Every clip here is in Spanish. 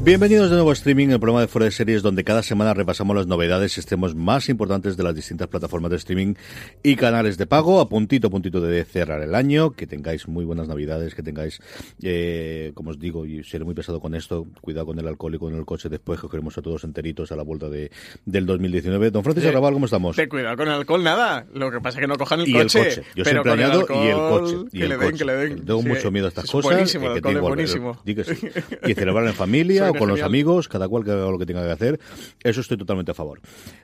Bienvenidos de nuevo a Streaming, el programa de Fuera de Series, donde cada semana repasamos las novedades y extremos más importantes de las distintas plataformas de streaming y canales de pago, a puntito a puntito de cerrar el año, que tengáis muy buenas navidades, que tengáis, eh, como os digo, y seré muy pesado con esto, cuidado con el alcohol y con el coche después, que queremos a todos enteritos a la vuelta de, del 2019. Don Francisco Arrabal, ¿cómo estamos? Te cuidado con el alcohol, nada. Lo que pasa es que no cojan el y coche. el coche. Yo pero siempre añado y el coche. Y que el le den, coche. que le den. Tengo Sí. mucho miedo a estas Es cosas. Buenísimo, eh, el alcohol es buenísimo. que sí. Y celebrar en familia o con los amigos, cada cual que haga lo que tenga que hacer. Eso estoy totalmente a favor.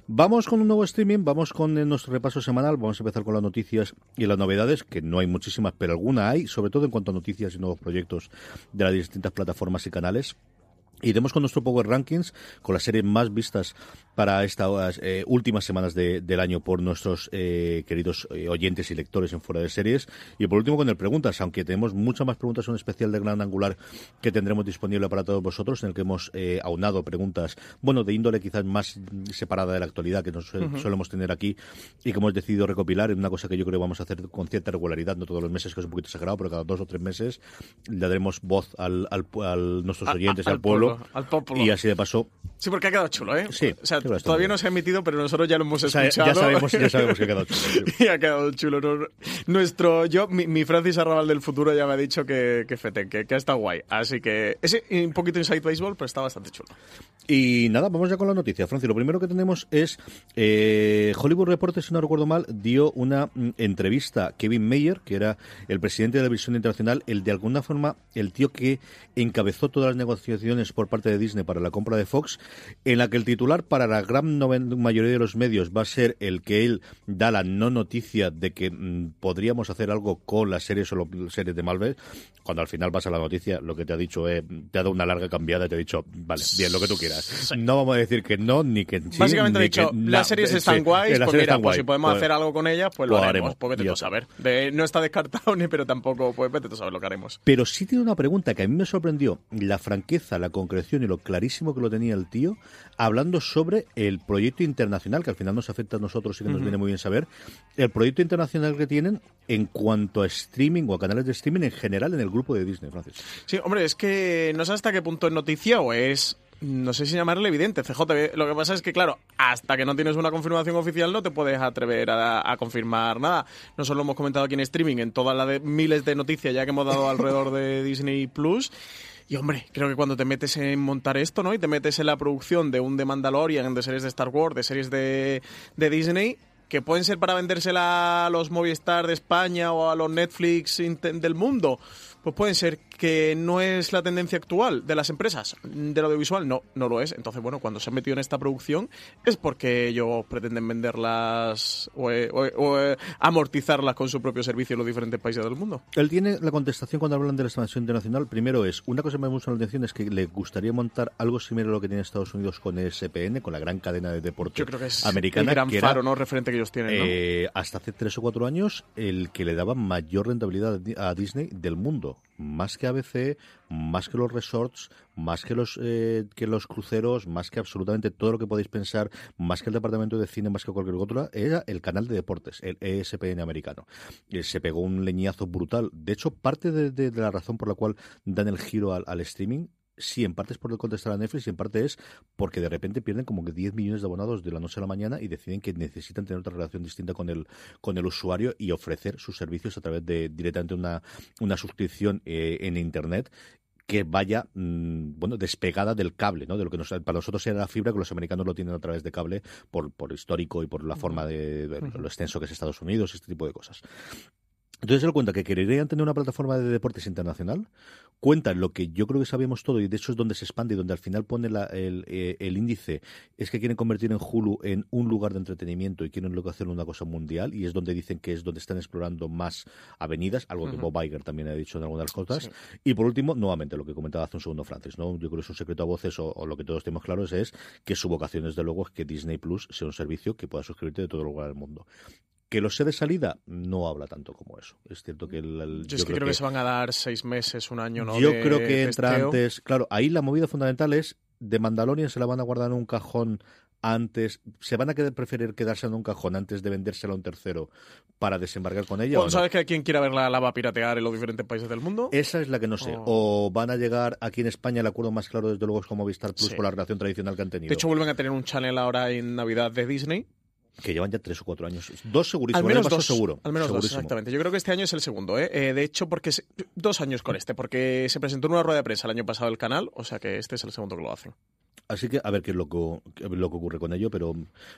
Vamos con un nuevo streaming, vamos con eh, nuestro repaso semanal. Vamos a empezar con las noticias y las novedades, que no hay muchísimas, pero alguna hay, sobre todo en cuanto a noticias y nuevos proyectos de las distintas plataformas y canales. Iremos con nuestro Power Rankings, con las series más vistas para estas eh, últimas semanas de- del año por nuestros eh, queridos eh, oyentes y lectores en Fuera de Series. Y por último con el Preguntas, aunque tenemos muchas más preguntas, un especial de Gran Angular que tendremos disponible para todos vosotros, en el que hemos eh, aunado preguntas, bueno, de índole quizás más separada de la actualidad que nos suel- solemos tener aquí y que hemos decidido recopilar en una cosa que yo creo que vamos a hacer con cierta regularidad, no todos los meses, que es un poquito exagerado, pero cada dos o tres meses le daremos voz al, al, al nuestros A- oyentes, a- al, al pueblo, pueblo. y así de paso Sí, porque ha quedado chulo, ¿eh? Sí, O sea, todavía no se ha emitido, pero nosotros ya lo hemos O sea, escuchado. ya sabemos, ya sabemos que ha quedado chulo. y ha quedado chulo. ¿no? Nuestro, yo, mi, mi Francis Arrabal del futuro ya me ha dicho que, que fete, que, que ha estado guay. Así que ese un poquito inside baseball, pero está bastante chulo. Y nada, vamos ya con la noticia. Francis, lo primero que tenemos es eh, Hollywood Reporter, si no recuerdo mal, dio una mm, entrevista a Kevin Mayer, que era el presidente de la visión internacional, el de alguna forma el tío que encabezó todas las negociaciones por parte de Disney para la compra de Fox, en la que el titular para la gran mayoría de los medios va a ser el que él da la no noticia de que mm, podríamos hacer algo con las series o las series de Marvel, cuando al final vas a la noticia, lo que te ha dicho, eh, te ha dado una larga cambiada y te ha dicho, vale, bien, lo que tú quieras. No vamos a decir que no, ni que sí, Básicamente ha ni dicho, que las no. series Sí, están guays, pues mira, pues guay. si podemos Pues- hacer algo con ellas, pues lo, lo haremos. haremos, Pues vete tú a saber. De- no está descartado ni, pero tampoco, pues vete tú a saber lo que haremos. Pero sí tiene una pregunta que a mí me sorprendió, la franqueza, la concreción y lo clarísimo que lo tenía el tío, hablando sobre el proyecto internacional, que al final nos afecta a nosotros y que nos viene muy bien saber, el proyecto internacional que tienen en cuanto a streaming o a canales de streaming en general en el grupo de Disney, Francis. Sí, hombre, es que no sé hasta qué punto es noticia o es. No sé si llamarle evidente, CJ. Lo que pasa es que, claro, hasta que no tienes una confirmación oficial no te puedes atrever a, a confirmar nada. Nosotros lo hemos comentado aquí en streaming, en todas las miles de noticias ya que hemos dado alrededor de Disney Plus. Y hombre, creo que cuando te metes en montar esto, ¿no? Y te metes en la producción de un The Mandalorian, de series de Star Wars, de series de, de Disney, que pueden ser para vendérsela a los Movistar de España o a los Netflix del mundo, pues pueden ser que no es la tendencia actual de las empresas del audiovisual, no, no lo es. Entonces, bueno, cuando se han metido en esta producción es porque ellos pretenden venderlas o, eh, o, eh, o, eh, amortizarlas con su propio servicio en los diferentes países del mundo. Él tiene la contestación cuando hablan de la expansión internacional. Primero es, una cosa que me gusta la atención es que le gustaría montar algo similar a lo que tiene Estados Unidos con ESPN, con la gran cadena de deporte Yo creo que es americana. el gran que era, faro, ¿no? Referente que ellos tienen, ¿no? hasta hace tres o cuatro años, el que le daba mayor rentabilidad a Disney del mundo. Más que ABC, más que los resorts, más que los, eh, que los cruceros, más que absolutamente todo lo que podéis pensar, más que el departamento de cine, más que cualquier otro, era el canal de deportes, el ESPN americano. Eh, se pegó un leñazo brutal. De hecho, parte de, la razón por la cual dan el giro al streaming Sí, en parte es por contestar a Netflix y en parte es porque de repente pierden como que 10 millones de abonados de la noche a la mañana y deciden que necesitan tener otra relación distinta con el, con el usuario y ofrecer sus servicios a través de directamente una, una suscripción eh, en Internet que vaya mm, bueno despegada del cable, ¿no? De lo que nos, para nosotros era la fibra, que los americanos lo tienen a través de cable por, por histórico y por la forma de, de lo extenso que es Estados Unidos, este tipo de cosas. Entonces se lo cuenta que querían tener una plataforma de deportes internacional. Cuentan lo que yo creo que sabíamos todo y de hecho es donde se expande y donde al final pone la- el, eh, el índice. Es que quieren convertir en Hulu en un lugar de entretenimiento y quieren luego hacer una cosa mundial y es donde dicen que es donde están explorando más avenidas, algo que Bob Iger también ha dicho en algunas cosas. Y por último, nuevamente, lo que comentaba hace un segundo Francis, ¿no? Yo creo que es un secreto a voces o, o lo que todos tenemos claros es que su vocación, desde luego, es que Disney Plus sea un servicio que pueda suscribirte de todo lugar del mundo. Que lo sé de salida, no habla tanto como eso. Es cierto que el, el- Yo es que creo que, se van a dar seis meses, un año, ¿no? yo de creo que entra testeo. antes. Claro, ahí la movida fundamental es de Mandalorian se la van a guardar en un cajón antes. ¿Se van a quedar, preferir quedarse en un cajón antes de vendérsela a un tercero para desembarcar con ella? Bueno, o no? ¿Sabes que quien quiera verla la va a piratear en los diferentes países del mundo? Esa es la que no sé. Oh. O van a llegar aquí en España, el acuerdo más claro desde luego es con Movistar Plus Sí. por la relación tradicional que han tenido. De hecho, vuelven a tener un channel ahora en Navidad de Disney. Que llevan ya tres o cuatro años. Dos segurísimo. Al menos dos. seguro. Al menos dos, exactamente. Yo creo que este año es el segundo, ¿eh? Eh, de hecho, porque se- dos años con este, porque se presentó en una rueda de prensa el año pasado el canal, o sea que este es el segundo que lo hacen. Así que a ver qué es lo que, lo que ocurre con ello, pero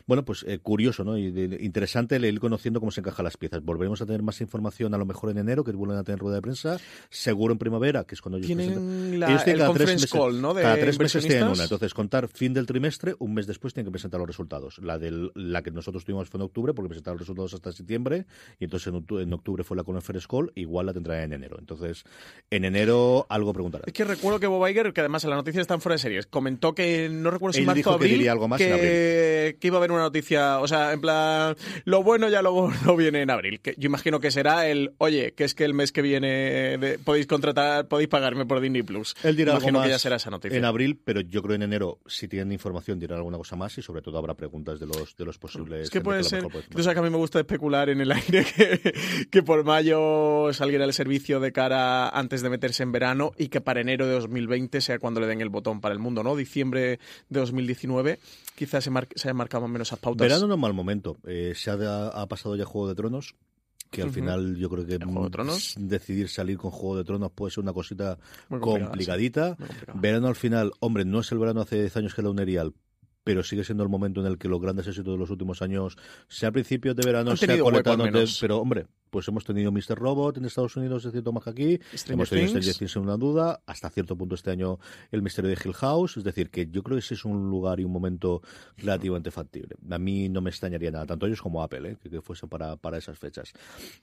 bueno, pues eh, curioso, ¿no? Y de- interesante el ir conociendo cómo se encajan las piezas. Volveremos a tener más información a lo mejor en enero, que vuelven a tener rueda de prensa, seguro en primavera, que es cuando ellos presentan. Tienen la, Ellos tienen el cada tres meses- call, ¿no? De cada tres meses tienen una. Entonces, contar fin del trimestre, un mes después tienen que presentar los resultados. La del, la que nosotros tuvimos fue en octubre, porque presentaron los resultados hasta septiembre, y entonces en octubre, en octubre fue la conference call, igual la tendrán en enero. Entonces, en enero algo preguntarán. Es que recuerdo que Bob Iger, que además en la noticia está en fuera de series, comentó que no recuerdo si Él marzo o que abril, diría algo más en que, que iba a haber una noticia, o sea, en plan, lo bueno ya lo gordo viene en abril. Que yo imagino que será el, oye, que es que el mes que viene de- podéis contratar, podéis pagarme por Disney Plus. Él dirá imagino algo más que ya será esa noticia. en abril, pero yo creo en enero, si tienen información, dirán alguna cosa más y sobre todo habrá preguntas de los, de los posibles. Es que puede ser. mejor puede Tú sabes que a mí me gusta especular en el aire que, que por mayo saliera el servicio de cara antes de meterse en verano y que para enero de 2020 sea cuando le den el botón para el mundo, ¿no? Diciembre de 2019 quizás se, mar- se hayan marcado más o menos esas pautas. Verano no es mal momento. Eh, se ha, ha pasado ya Juego de Tronos. Que al final yo creo que de decidir salir con Juego de Tronos puede ser una cosita complicadita. sí. Verano al final, hombre, no es el verano hace 10 años que era un erial, pero sigue siendo el momento en el que los grandes éxitos de los últimos años, sea a principios de verano, sea menos. pero hombre, pues hemos tenido Mr. Robot en Estados Unidos, es cierto, más que aquí, hemos tenido. Stranger Things sin una duda, hasta cierto punto este año el misterio de Hill House, es decir, que yo creo que ese es un lugar y un momento relativamente factible. A mí no me extrañaría nada, tanto ellos como Apple, ¿eh? que, que fuese para, para esas fechas.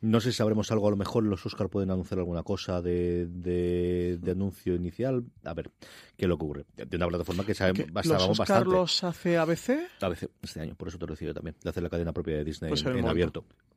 No sé si sabremos algo, a lo mejor los Oscar pueden anunciar alguna cosa de, de, de anuncio inicial, a ver qué que ocurre. De una plataforma que sabe, ¿Que ¿Los Oscar bastante. los hace ABC? A veces este año, por eso te lo decía yo también, de hacer la cadena propia de Disney Pues en, en el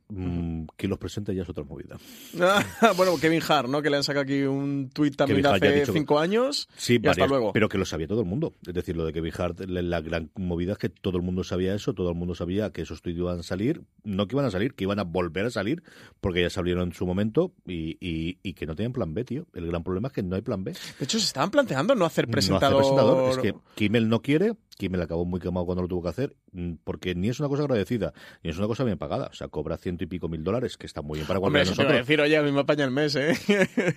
Mm, que los presente ya es otra movida. bueno, Kevin Hart, ¿no? Que le han sacado aquí un tuit también Kevin hace dicho cinco años. Sí, y hasta luego. pero que lo sabía todo el mundo. Es decir, lo de Kevin Hart, la, gran movida es que todo el mundo sabía eso, todo el mundo sabía que esos tweets iban a salir, no que iban a salir, que iban a volver a salir, porque ya salieron en su momento y, y- y que no tenían plan B, tío. El gran problema es que no hay plan B. De hecho, se estaban planteando no hacer No hace presentador. presentador. Es que Kimmel no quiere, Kimmel acabó muy quemado cuando lo tuvo que hacer, mm, porque ni es una cosa agradecida, ni es una cosa bien pagada. O sea, cobra ciento y pico mil dólares, que está muy bien para cualquiera de eso te a nosotros. decir, oye, a mí me apaña el mes, ¿eh?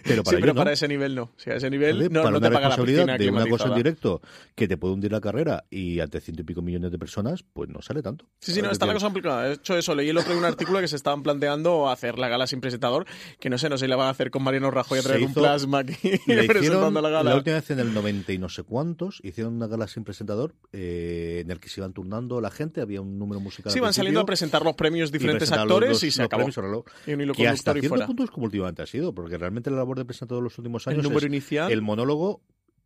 Pero para sí, pero no. para ese nivel no. Si a ese nivel no, para no una te paga la responsabilidad piscina de una cosa en directo que te puede hundir la carrera y ante ciento y pico millones de personas, pues no sale tanto. Sí, sí, no, Es está la cosa complicada. De hecho, eso, leí el otro día un artículo que se estaban planteando hacer la gala sin presentador, que no sé, no sé si la van a hacer con Mariano Rajoy a de un plasma aquí Le hicieron presentando la gala. la última vez en el 90 y no sé cuántos, hicieron una gala sin presentador eh, en el que se iban turnando la gente, había un número musical. Sí, van saliendo a presentar los premios y diferentes los- actores los- y se acabó. y reloj. Y un hilo Que hasta y fuera. punto es como últimamente ha sido, porque realmente la labor de presentador de los últimos años El número es inicial. el monólogo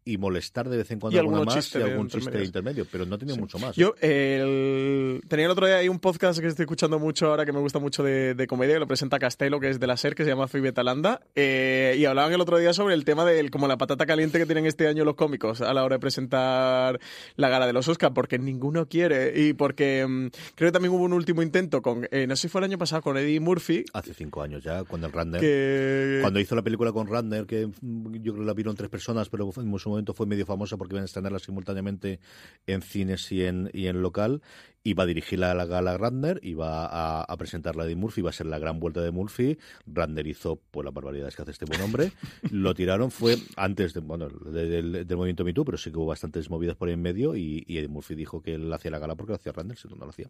y molestar de vez en cuando Y alguna más y algún chiste intermedios. intermedio, pero no tiene mucho más. Yo el- tenía el otro día ahí un podcast que estoy escuchando mucho ahora que me gusta mucho de, de comedia, que lo presenta Castelo, que es de la SER, que se llama Phoebe Talanda, eh, y hablaban el otro día sobre el tema de como la patata caliente que tienen este año los cómicos a la hora de presentar la gala de los Oscars, porque ninguno quiere y porque mm, creo que también hubo un último intento con, eh, no sé si fue el año pasado, con Eddie Murphy, Hace cinco años ya, cuando el Randner que... Cuando hizo la película con Radner, que mm, yo creo que la vieron tres personas, pero en su momento fue medio famosa porque iban a estrenarla simultáneamente en cines y en, y en local. Iba a dirigir la, la gala Randner, iba a, a presentar la de Murphy, iba a ser la gran vuelta de Murphy. Randner hizo pues las barbaridades que hace este buen hombre. Lo tiraron, fue antes de, bueno, de- del, del movimiento Me Too, pero sí que hubo bastantes movidas por ahí en medio y, y Eddie Murphy dijo que él hacía la gala porque lo hacía Randner, si no, no lo hacía.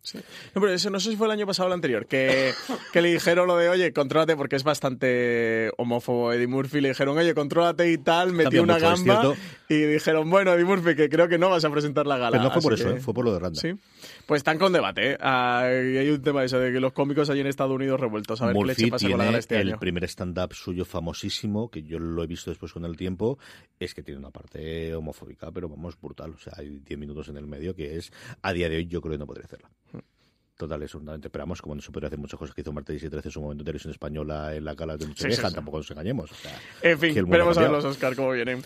No, pero eso no sé si fue el año pasado o el anterior, que, que le dijeron lo de, oye, contrólate, porque es bastante homófobo Eddie Murphy, le dijeron, oye, contrólate y tal, metió una gamba y dijeron, bueno, Eddie Murphy, que creo que no vas a presentar la gala. Pero no fue por eso, que- ¿eh? fue por lo de Randner. Sí. Pues están con debate, ¿eh? Ah, y hay un tema de eso, de que los cómicos allí en Estados Unidos revueltos, a ver qué Murphy leche pasa con la gala este el año. primer stand-up suyo famosísimo, que yo lo he visto después con el tiempo, es que tiene una parte homofóbica, pero vamos, brutal. O sea, hay 10 minutos en el medio que es, a día de hoy, yo creo que no podría hacerla. Total, es absolutamente. Pero vamos, como no se podría hacer muchas cosas que hizo Marta 13 en su momento en televisión española en la gala de Noche Sí, sí, Vieja, sí. tampoco nos engañemos. o sea, En fin, veremos a ver los Oscar cómo vienen.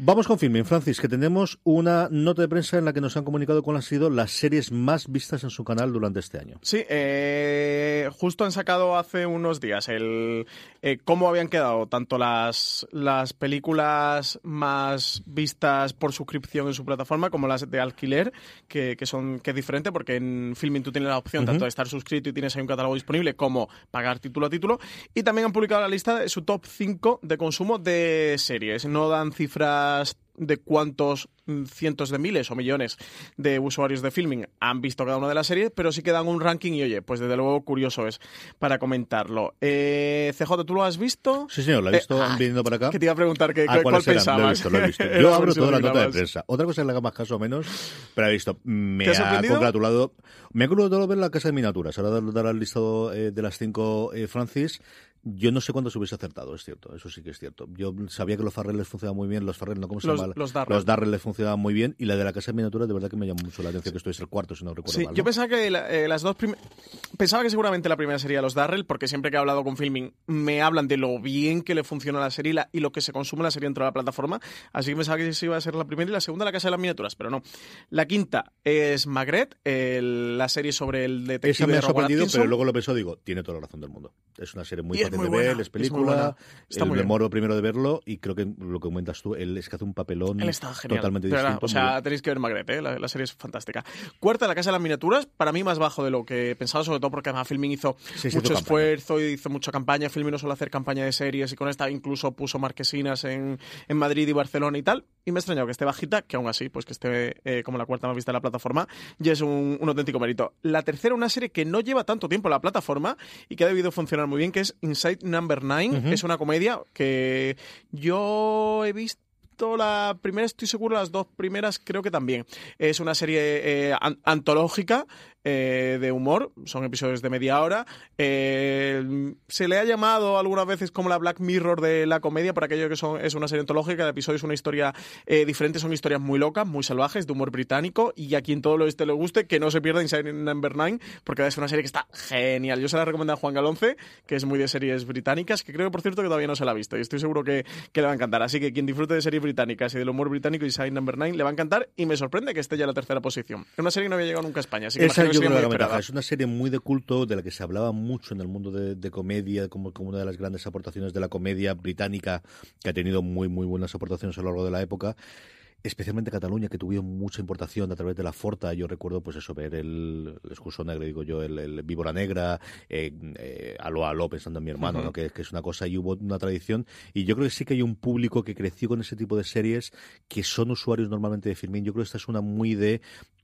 Vamos con Filming, Francis, que tenemos una nota de prensa en la que nos han comunicado cuáles han sido las series más vistas en su canal durante este año. Sí, eh, justo han sacado hace unos días el eh, cómo habían quedado tanto las, las películas más vistas por suscripción en su plataforma como las de alquiler, que, que son que es diferente porque en Filming tú tienes la opción tanto de estar suscrito y tienes ahí un catálogo disponible como pagar título a título. Y también han publicado la lista de su top 5 de consumo de series. No dan cifras de cuántos mm, cientos de miles o millones de usuarios de filming han visto cada una de las series, pero sí que dan un ranking y oye, pues desde luego curioso es para comentarlo. Eh, CJ, ¿tú lo has visto? Sí, señor, la he visto Eh, ah, viniendo para acá. Que te iba a preguntar que, Ah, cuál pensabas. Lo he visto, lo he visto. Yo abro toda la nota de prensa. Otra cosa es la que más caso o menos, pero he visto. Me ¿Te ha congratulado. Me ha congratulado ver la casa de miniaturas. Ahora dar, dar el listado eh, de las cinco, eh, Francis. Yo no sé cuántos hubiese acertado, es cierto. Eso sí que es cierto. Yo sabía que los Farrell les funcionaban muy bien. Los Farrell, ¿no? ¿Cómo se Los- llama? los Darrell. Los Darrell les funcionaban muy bien. Y la de la casa de miniaturas, de verdad que me llamó mucho la atención, que esto es el cuarto, si no recuerdo Sí, mal. yo ¿no? pensaba que la- eh, las dos pensaba que seguramente la primera sería los Darrell, porque siempre que he hablado con Filming me hablan de lo bien que le funciona la serie y, lo que se consume la serie dentro de la plataforma, así que pensaba que esa iba a ser la primera y la segunda la casa de las miniaturas, pero no. La quinta es Magret, el- la serie sobre el detective Esa me ha sorprendido, pero luego lo pensó, digo, tiene toda la razón del mundo. Es una serie muy Y es de es película. Está el muy memoro primero de verlo y creo que lo que comentas tú, él es que hace un papelón Él está genial. totalmente verdad. distinto. O sea, tenéis que ver Magret, ¿eh? la, la serie es fantástica. Cuarta, La Casa de las Miniaturas, para mí más bajo de lo que pensaba, sobre todo porque además Filming hizo Sí, mucho hizo esfuerzo y hizo mucha campaña. Filming no suele hacer campaña de series y con esta incluso puso marquesinas en, en Madrid y Barcelona y tal. Y me ha extrañado que esté bajita, que aún así, pues que esté eh, como la cuarta más vista de la plataforma, y es un, un auténtico mérito. La tercera, una serie que no lleva tanto tiempo en la plataforma y que ha debido funcionar muy bien, que es Inside Number 9. Es una comedia que yo he visto la primera, estoy seguro, las dos primeras creo que también. Es una serie eh, an- antológica eh, de humor, son episodios de media hora. Eh, se le ha llamado algunas veces como la Black Mirror de la comedia, por aquello que son, es una serie antológica, cada episodio es una historia eh, diferente, son historias muy locas, muy salvajes, de humor británico, y a quien todo lo este le guste, que no se pierda Inside Number 9, porque es una serie que está genial. Yo se la recomiendo a Juan Galonce, que es muy de series británicas, que creo, por cierto, que todavía no se la ha visto, y estoy seguro que, que le va a encantar. Así que quien disfrute de series británicas y del humor británico, Inside Number 9, le va a encantar, y me sorprende que esté ya en la tercera posición. Es una serie que no había llegado nunca a España, así que yo creo la ventaja. Es una serie muy de culto, de la que se hablaba mucho en el mundo de, de comedia, como, como una de las grandes aportaciones de la comedia británica, que ha tenido muy, muy buenas aportaciones a lo largo de la época. Especialmente Cataluña, que tuvieron mucha importación a través de la Forta. Yo recuerdo, pues eso, ver el, el Negro, digo yo, el, el Víbora Negra, eh, eh, Aló Aló, pensando en mi hermano, ¿no? que, que es una cosa, y hubo una tradición. Y yo creo que sí que hay un público que creció con ese tipo de series que son usuarios normalmente de Filmin. Yo creo que esta es una muy de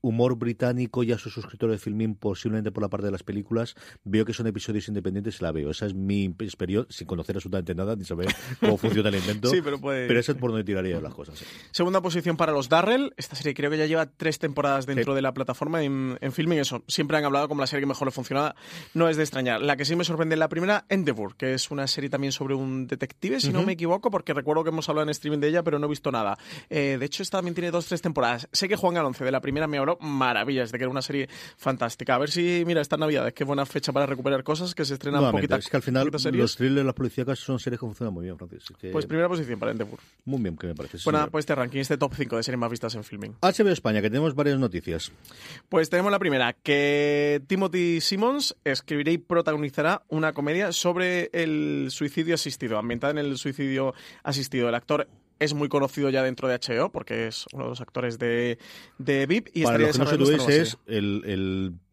humor británico, ya soy suscriptor de Filmin posiblemente por la parte de las películas, veo que son episodios independientes y la veo. Esa es mi experiencia, sin conocer absolutamente nada, ni saber cómo funciona el invento. Sí, pero puede- Pero esa es por donde tiraría las cosas. sí. Segunda posición para los Darrell. Esta serie creo que ya lleva tres temporadas dentro Sí. de la plataforma en, en filming. Eso, siempre han hablado como la serie que mejor le funcionaba. No es de extrañar. La que sí me sorprende la primera, Endeavour, que es una serie también sobre un detective, si no me equivoco, porque recuerdo que hemos hablado en streaming de ella, pero no he visto nada. Eh, de hecho, esta también tiene dos, tres temporadas. Sé que Juan Galonce de la primera me habló maravillas de que era una serie fantástica. A ver si, mira, esta Navidad, qué buena fecha para recuperar cosas que se estrenan Nuevamente, poquitas es que al final los thrillers, las policíacas son series que funcionan muy bien, Francis. Que Pues primera posición para Endeavour. Muy bien, que me parece. Bueno, señor. pues este ranking, este top 5 de series más vistas en filming. HBO España, que tenemos varias noticias. Pues tenemos la primera, que Timothy Simmons escribirá y protagonizará una comedia sobre el suicidio asistido, ambientada en el suicidio asistido. El actor es muy conocido ya dentro de HBO porque es uno de los actores de, de VIP y Para estaría los que no situéis, nueva es el,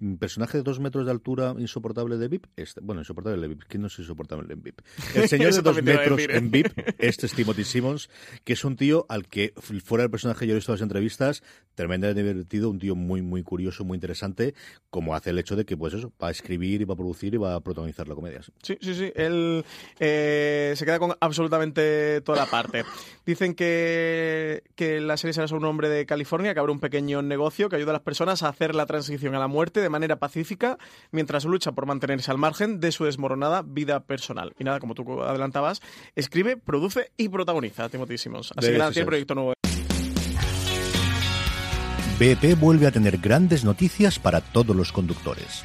el personaje de dos metros de altura insoportable de VIP. Este, bueno, insoportable de VIP. ¿Quién no es insoportable en VIP? El señor de dos metros ¿eh? en VIP, este es Timothy Simmons, que es un tío al que, fuera del personaje, yo he visto las entrevistas, tremendamente divertido, un tío muy, muy curioso, muy interesante, como hace el hecho de que, pues eso, va a escribir y va a producir y va a protagonizar la comedia. Sí, sí, sí. Él eh, se queda con absolutamente toda la parte. Dicen que, que la serie será sobre un hombre de California que abre un pequeño negocio que ayuda a las personas a hacer la transición a la muerte de manera pacífica mientras lucha por mantenerse al margen de su desmoronada vida personal. Y nada, como tú adelantabas, escribe, produce y protagoniza Timothy Simmons. Así De que nada, tiene proyecto nuevo. BP vuelve a tener grandes noticias para todos los conductores.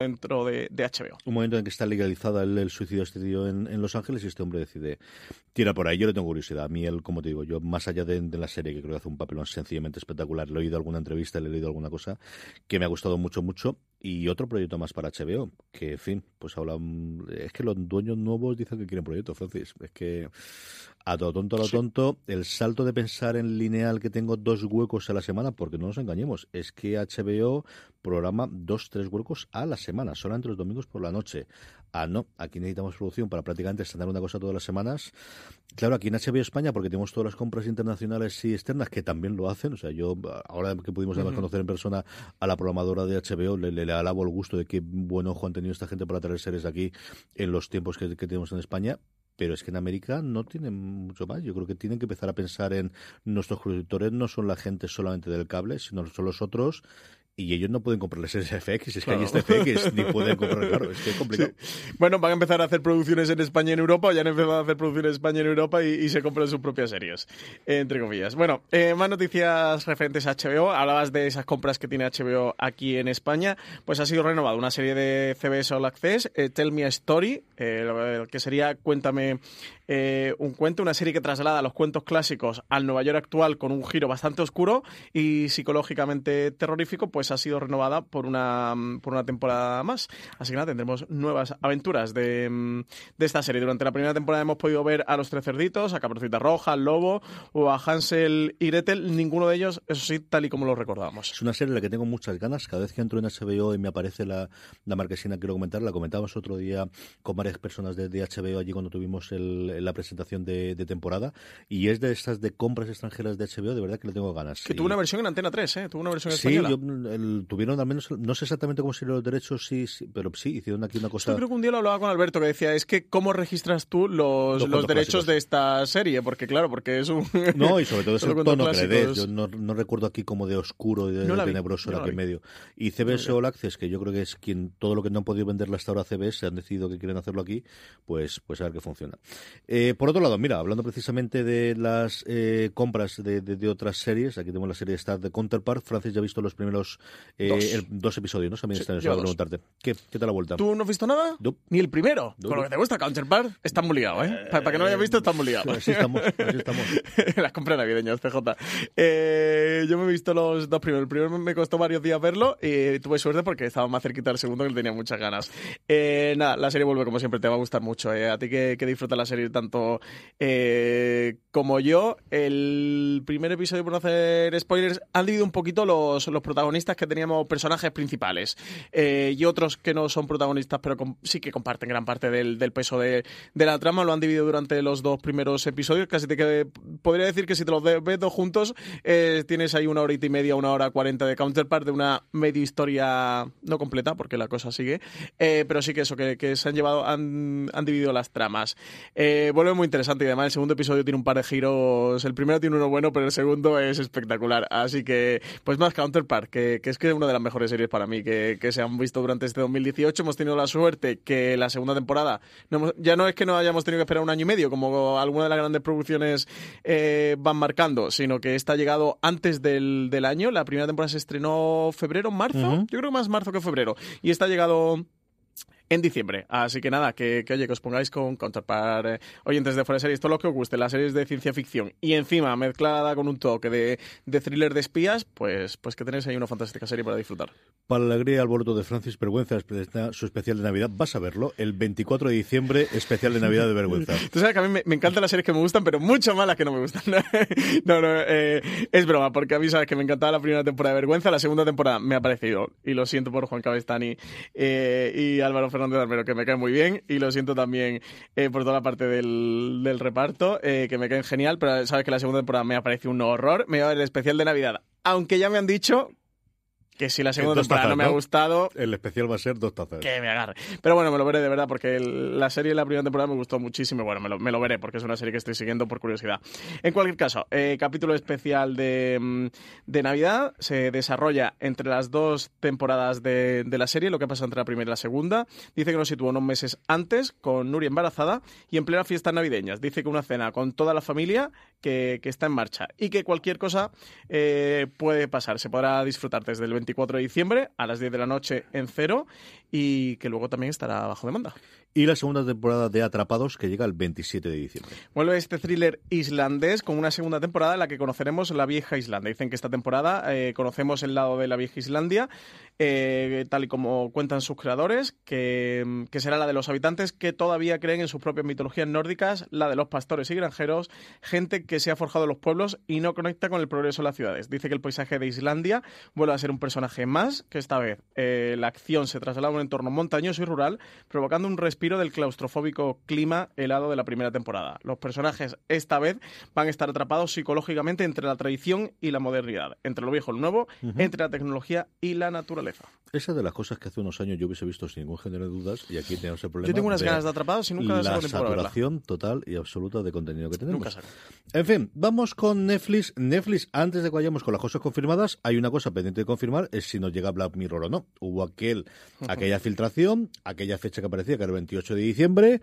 Dentro de, HBO. Un momento en que está legalizada el, suicidio tío en, en Los Ángeles y este hombre decide tira por ahí. Yo le tengo curiosidad. A mí, él, como te digo, yo más allá de, la serie, que creo que hace un papel sencillamente espectacular, le he oído alguna entrevista, le he leído alguna cosa que me ha gustado mucho, mucho. Y otro proyecto más para HBO, que, en fin, pues habla. Es que los dueños nuevos dicen que quieren proyectos, Francis. Es que a todo tonto, a lo tonto, el salto de pensar en lineal que tengo dos huecos a la semana, porque no nos engañemos, es que HBO programa dos, tres huecos a la semana, solamente los domingos por la noche. Ah, no, aquí necesitamos producción para prácticamente estrenar una cosa todas las semanas. Claro, aquí en HBO España, porque tenemos todas las compras internacionales y externas que también lo hacen. O sea, yo, ahora que pudimos además conocer en persona a la programadora de HBO, le, le, le alabo el gusto de qué buen ojo han tenido esta gente para traer series aquí en los tiempos que, que tenemos en España pero es que en América no tienen mucho más. Yo creo que tienen que empezar a pensar en nuestros productores no son la gente solamente del cable, sino son los otros y ellos no pueden comprarles ese FX, es Claro. que hay este FX, ni pueden comprar, claro, es que es complicado. Sí. Bueno, van a empezar a hacer producciones en España y en Europa, o ya han empezado a hacer producciones en España y en Europa y, y se compran sus propias series, entre comillas. Bueno, eh, más noticias referentes a HBO. Hablabas de esas compras que tiene HBO aquí en España. Pues ha sido renovada una serie de CBS All Access, eh, Tell Me a Story, eh, que sería Cuéntame un cuento, una serie que traslada los cuentos clásicos al Nueva York actual con un giro bastante oscuro y psicológicamente terrorífico, pues ha sido renovada por una, por una temporada más. Así que nada, tendremos nuevas aventuras de, mm, de esta serie. Durante la primera temporada hemos podido ver a los tres cerditos, a Caperucita Roja, al Lobo o a Hansel y Gretel. Ninguno de ellos, eso sí, tal y como lo recordábamos. Es una serie en la que tengo muchas ganas. Cada vez que entro en HBO y me aparece la, la marquesina, quiero comentar. La comentábamos otro día con varias personas de, de HBO allí cuando tuvimos el- la presentación de, de temporada. Y es de estas de compras extranjeras de HBO, de verdad que le tengo ganas. Que Y- tuvo una versión en Antena 3, ¿eh? Tuvo una versión Sí, española. yo, el- tuvieron al menos, no sé exactamente cómo serían los derechos, sí, sí, pero sí, hicieron aquí una cosa. Yo creo que un día lo hablaba con Alberto que decía, es que cómo registras tú los, Los derechos clásicos. de esta serie, porque claro, porque es un... No, y sobre todo es el tono que le des. Yo no, no recuerdo aquí como de oscuro y de, No tenebroso yo era no que medio. Y CBS All Access, que yo creo que es quien todo lo que no han podido venderle hasta ahora a CBS, han decidido que quieren hacerlo aquí, pues, pues a ver qué funciona. Eh, por otro lado, mira, hablando precisamente de las eh, compras de, de- de otras series, aquí tenemos la serie Star de Counterpart. Francis ya ha visto los primeros Eh, Dos. el- dos episodios, ¿no? También Sí, están preguntarte. ¿Qué, ¿Qué tal la vuelta? ¿Tú no has visto nada? No. Ni el primero. No, Con lo que te gusta Counterpart, estás muy liado, ¿eh? Para, para que no lo hayas visto, estás muy liado. Así estamos, así estamos. Las compras navideñas, PJ. Eh, yo me he visto los dos primeros. El primero me costó varios días verlo y tuve suerte porque estaba más cerquita del segundo que le tenía muchas ganas. Eh, nada, la serie vuelve como siempre, te va a gustar mucho. eh. A ti que, que disfrutas la serie tanto eh, como yo. El primer episodio, por no hacer spoilers, han dividido un poquito los, los protagonistas que teníamos personajes principales eh, y otros que no son protagonistas, pero sí que comparten gran parte del, peso de, la trama. Lo han dividido durante los dos primeros episodios. Casi te que, podría decir que si te los ves dos juntos, eh, tienes ahí una horita y media, una hora cuarenta de counterpart de una media historia no completa, porque la cosa sigue. eh, pero sí que eso, que, se han llevado, han, dividido las tramas. Vuelve muy interesante y además el segundo episodio tiene un par de giros. El primero tiene uno bueno, pero el segundo es espectacular. Así que, pues más Counterpart, que, que es que es una de las mejores series para mí que, que se han visto durante este 2018. Hemos tenido la suerte que la segunda temporada, no hemos- ya no es que no hayamos tenido que esperar un año y medio, como algunas de las grandes producciones eh, van marcando, sino que esta ha llegado antes del, del año. La primera temporada se estrenó febrero, marzo. Yo creo que más marzo que febrero. Y esta ha llegado en diciembre. Así que nada, que, que oye, que os pongáis con Counterpart, eh, oyentes de fuera de series, todo lo que os guste, las series de ciencia ficción y encima mezclada con un toque de, de thriller de espías, pues, pues que tenéis ahí una fantástica serie para disfrutar. Para la alegría alboroto de Francis Vergüenza, presenta su especial de Navidad. Vas a verlo el 24 de diciembre, especial de Navidad de Vergüenza. Tú sabes que a mí me, me encantan las series que me gustan, pero mucho más las que no me gustan. no, no, eh, es broma, porque a mí sabes que me encantaba la primera temporada de Vergüenza, la segunda temporada me ha parecido, y lo siento por Juan Cabestani eh, y Álvaro Fernández Armero, que me caen muy bien, y lo siento también eh, por toda la parte del, reparto, eh, que me caen genial, pero sabes que la segunda temporada me ha parecido un horror, me va a el especial de Navidad, aunque ya me han dicho que si la segunda temporada tazas, no me ha gustado, El especial va a ser dos tazas. que me agarre. Pero bueno, me lo veré de verdad porque el- la serie de la primera temporada me gustó muchísimo. Bueno, me lo, me lo veré porque es una serie que estoy siguiendo por curiosidad. En cualquier caso, eh, capítulo especial de, mm, de Navidad se desarrolla entre las dos temporadas de, de la serie, lo que pasa entre la primera y la segunda. Dice que nos sitúa unos meses antes con Nuri embarazada y en plena fiestas navideñas. Dice que una cena con toda la familia que, que está en marcha y que cualquier cosa eh, puede pasar. Se podrá disfrutar desde el 24 de diciembre a las 10 de la noche en cero y que luego también estará bajo demanda. Y la segunda temporada de Atrapados, que llega el 27 de diciembre. Vuelve este thriller islandés con una segunda temporada en la que conoceremos la vieja Islandia. Dicen que esta temporada eh, conocemos el lado de la vieja Islandia, eh, tal y como cuentan sus creadores, que, que será la de los habitantes que todavía creen en sus propias mitologías nórdicas, la de los pastores y granjeros, gente que se ha forjado en los pueblos y no conecta con el progreso de las ciudades. Dice que el paisaje de Islandia vuelve a ser un personaje más, que esta vez eh, la acción se traslada a un entorno montañoso y rural, provocando un respiro del claustrofóbico clima helado de la primera temporada. Los personajes esta vez van a estar atrapados psicológicamente entre la tradición y la modernidad, entre lo viejo y lo nuevo, entre la tecnología y la naturaleza. Esa de las cosas que hace unos años yo hubiese visto sin ningún género de dudas, y aquí tenemos el problema. Yo tengo unas ganas de atrapados y nunca la para verla. saturación total y absoluta de contenido que tenemos. Nunca. En fin, vamos con Netflix. Netflix, antes de que vayamos con las cosas confirmadas, hay una cosa pendiente de confirmar, es si nos llega Black Mirror o no. Hubo aquel, aquella filtración, aquella fecha que aparecía, que era el 28 de diciembre,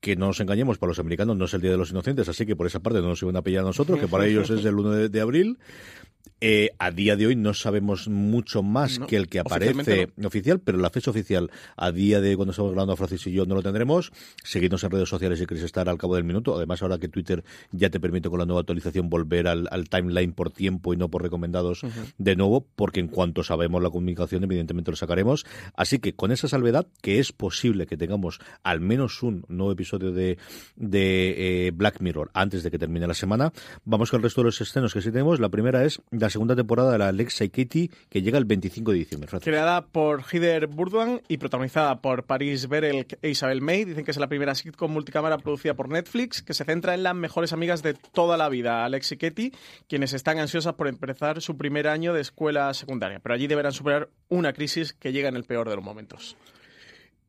que no nos engañemos, para los americanos no es el Día de los Inocentes, así que por esa parte no nos iban a pillar a nosotros, que para ellos es el 1 de, de abril. Eh, a día de hoy no sabemos mucho más No, que el que aparece oficial, pero la fecha oficial a día de cuando estamos hablando Francis y yo no lo tendremos. Seguidnos en redes sociales si queréis estar al cabo del minuto. Además, ahora que Twitter ya te permite con la nueva actualización volver al, al timeline por tiempo y no por recomendados de nuevo, porque en cuanto sabemos la comunicación, evidentemente lo sacaremos. Así que con esa salvedad, que es posible que tengamos al menos un nuevo episodio de, de eh, Black Mirror antes de que termine la semana, vamos con el resto de los estrenos que sí tenemos. La primera es la segunda temporada de la Alexa y Katie, que llega el 25 de diciembre. Francis. Creada por Heather Burdwan y protagonizada por Paris Berel e Isabel May. Dicen que es la primera sitcom multicámara producida por Netflix, que se centra en las mejores amigas de toda la vida, Alex y Katie, quienes están ansiosas por empezar su primer año de escuela secundaria. Pero allí deberán superar una crisis que llega en el peor de los momentos.